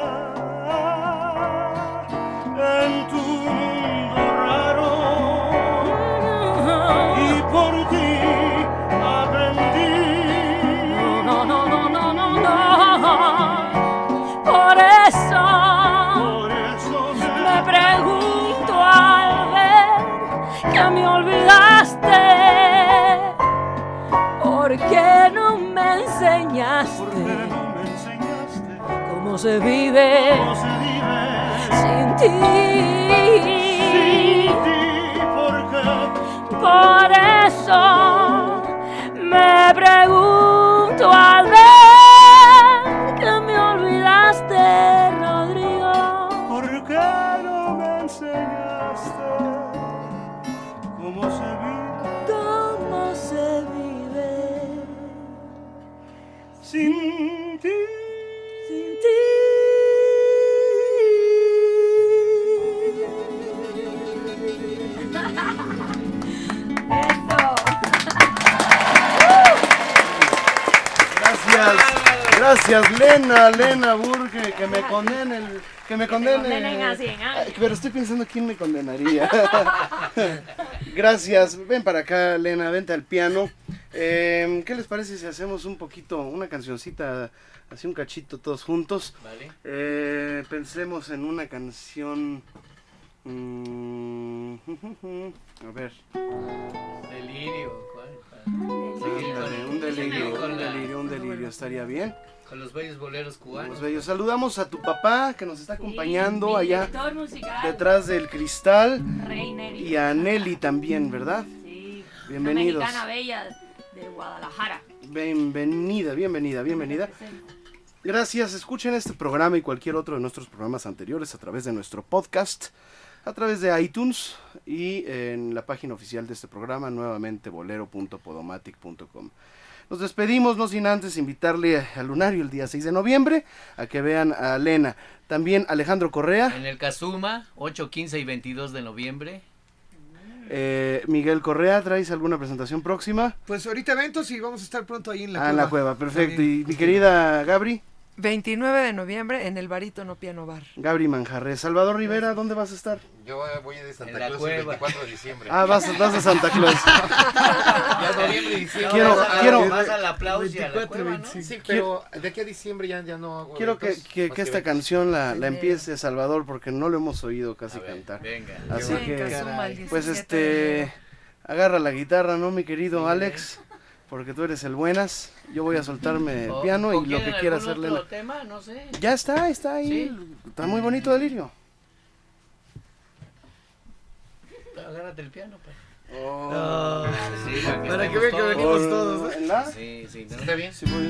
Q: cómo se vive sin ti? Por eso me pregunto
A: Gracias, Lena, Lena Burke, que me condene el, que me condene.
R: condenen a 100 años.
A: Ay, Pero estoy pensando quién me condenaría. gracias, ven para acá Lena, vente al piano. Eh, ¿Qué les parece si hacemos un poquito, una cancioncita, así un cachito todos juntos?
L: Vale.
A: Eh, pensemos en una canción. mm, a ver.
L: Delirio. ¿cuál?
A: Ándale, un delirio, un delirio, un delirio, estaría bien.
L: Con los bellos boleros cubanos.
A: Los bellos. Saludamos a tu papá que nos está acompañando allá detrás del cristal.
R: Rey Neri.
A: Y a Nelly también, ¿verdad?
R: Sí.
A: Bienvenidos.
R: Una mexicana bella de Guadalajara.
A: Bienvenida, bienvenida, bienvenida. Gracias, escuchen este programa y cualquier otro de nuestros programas anteriores a través de nuestro podcast, a través de iTunes y en la página oficial de este programa, nuevamente bolero.podomatic.com. Nos despedimos, no sin antes invitarle al Lunario el día 6 de noviembre a que vean a Lena. También Alejandro Correa,
L: En el Kazuma, 8, 15 y 22 de noviembre.
A: eh, Miguel Correa, ¿traes alguna presentación próxima?
O: Pues ahorita eventos y vamos a estar pronto ahí en la
A: ah, en la cueva, perfecto. Y mi querida Gabri.
K: 29 de noviembre en el Barítono Piano Bar.
A: Gabri Manjarres. Salvador Rivera, ¿dónde vas a estar?
N: Yo voy de Santa
L: En la
N: Claus el
L: cueva.
N: 24 de diciembre.
A: Ah, vas, vas a Santa Claus.
N: Ya noviembre y diciembre.
A: Quiero-
N: Vas a-
A: quiero-
L: Vas al aplauso y a la
T: 24,
L: cueva, ¿no?
N: Sí, pero de aquí a diciembre ya, ya no hago
A: Quiero que, que- esta canción la, la empiece Salvador porque no lo hemos oído casi cantar.
L: venga.
A: Así
K: Venga,
A: que,
K: el
A: pues
K: 17 de
A: este, agarra la guitarra, ¿no, mi querido Alex? Porque tú eres el buenas. Yo voy a soltarme el
L: O-
A: piano
L: o
A: y lo que quiera hacerle.
L: otro tema, no sé.
A: Ya está, está ahí. Está muy bonito Delirio.
L: Agárrate el piano, pues.
A: Oh.
L: sí, para que,
T: Para que vean que venimos todos, ¿no?
A: ¿En la?
L: Sí, sí. ¿no?
N: ¿Está bien?
A: Sí, voy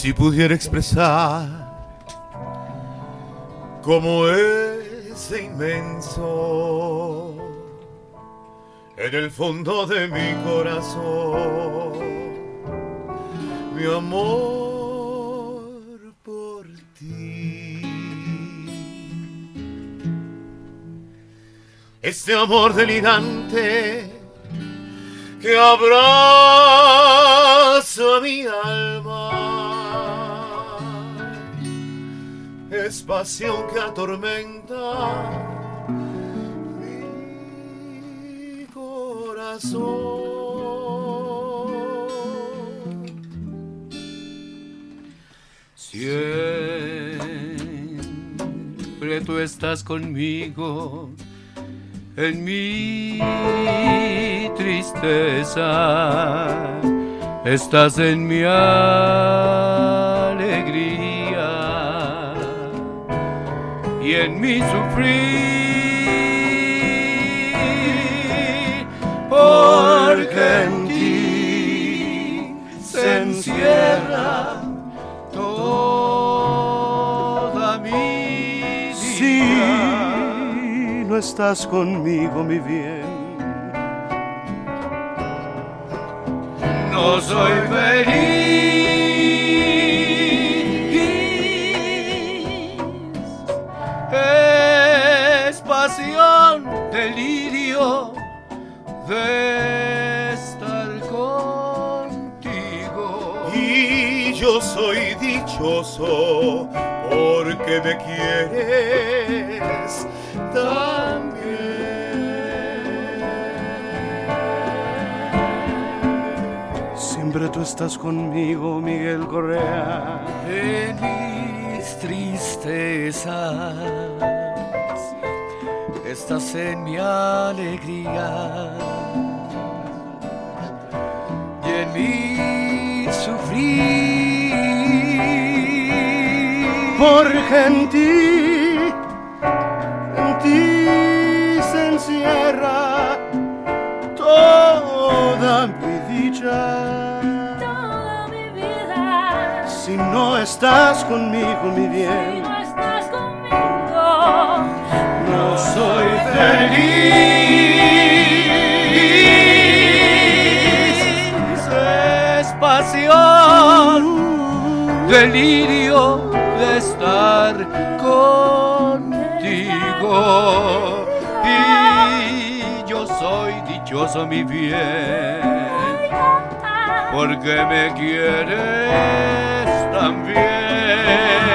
H: Si pudiera expresar como ese inmenso en el fondo de mi corazón, mi amor por ti. Este amor delirante que abraza mi alma. Es pasión que atormenta mi corazón.
C: Siempre tú estás conmigo en mi tristeza. Estás en mi alegría y en mi sufrir. Porque en ti se encierra toda mi
Q: Si no estás conmigo, mi bien,
C: no soy feliz. De estar contigo.
H: Y yo soy dichoso porque me quieres
Q: siempre tú estás conmigo, Miguel Correa.
C: En mis tristezas estás en mi alegría y en mi sufrir.
Q: Porque en ti, en ti se encierra toda mi dicha.
U: Toda mi vida.
Q: Si no estás conmigo, mi
U: Si
Q: bien, soy
C: feliz. Es pasión, delirio de estar contigo. Y yo soy dichoso, mi bien, porque me quieres también.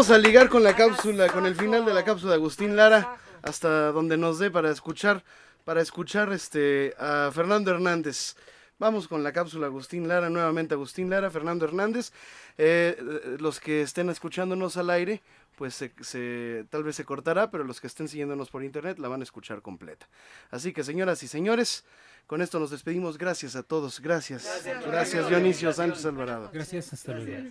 A: Vamos a ligar con la cápsula, con el final de la cápsula de Agustín Lara, hasta donde nos dé para escuchar, para escuchar este a Fernando Hernández. Vamos con la cápsula Agustín Lara, nuevamente Agustín Lara, Fernando Hernández. Eh, eh, los que estén escuchándonos al aire, pues se, se- tal vez se cortará, pero los que estén siguiéndonos por internet la van a escuchar completa. Así que señoras y señores, con esto nos despedimos. Gracias a todos. Gracias. Gracias, Dionisio Sánchez Alvarado.
B: Gracias, hasta luego.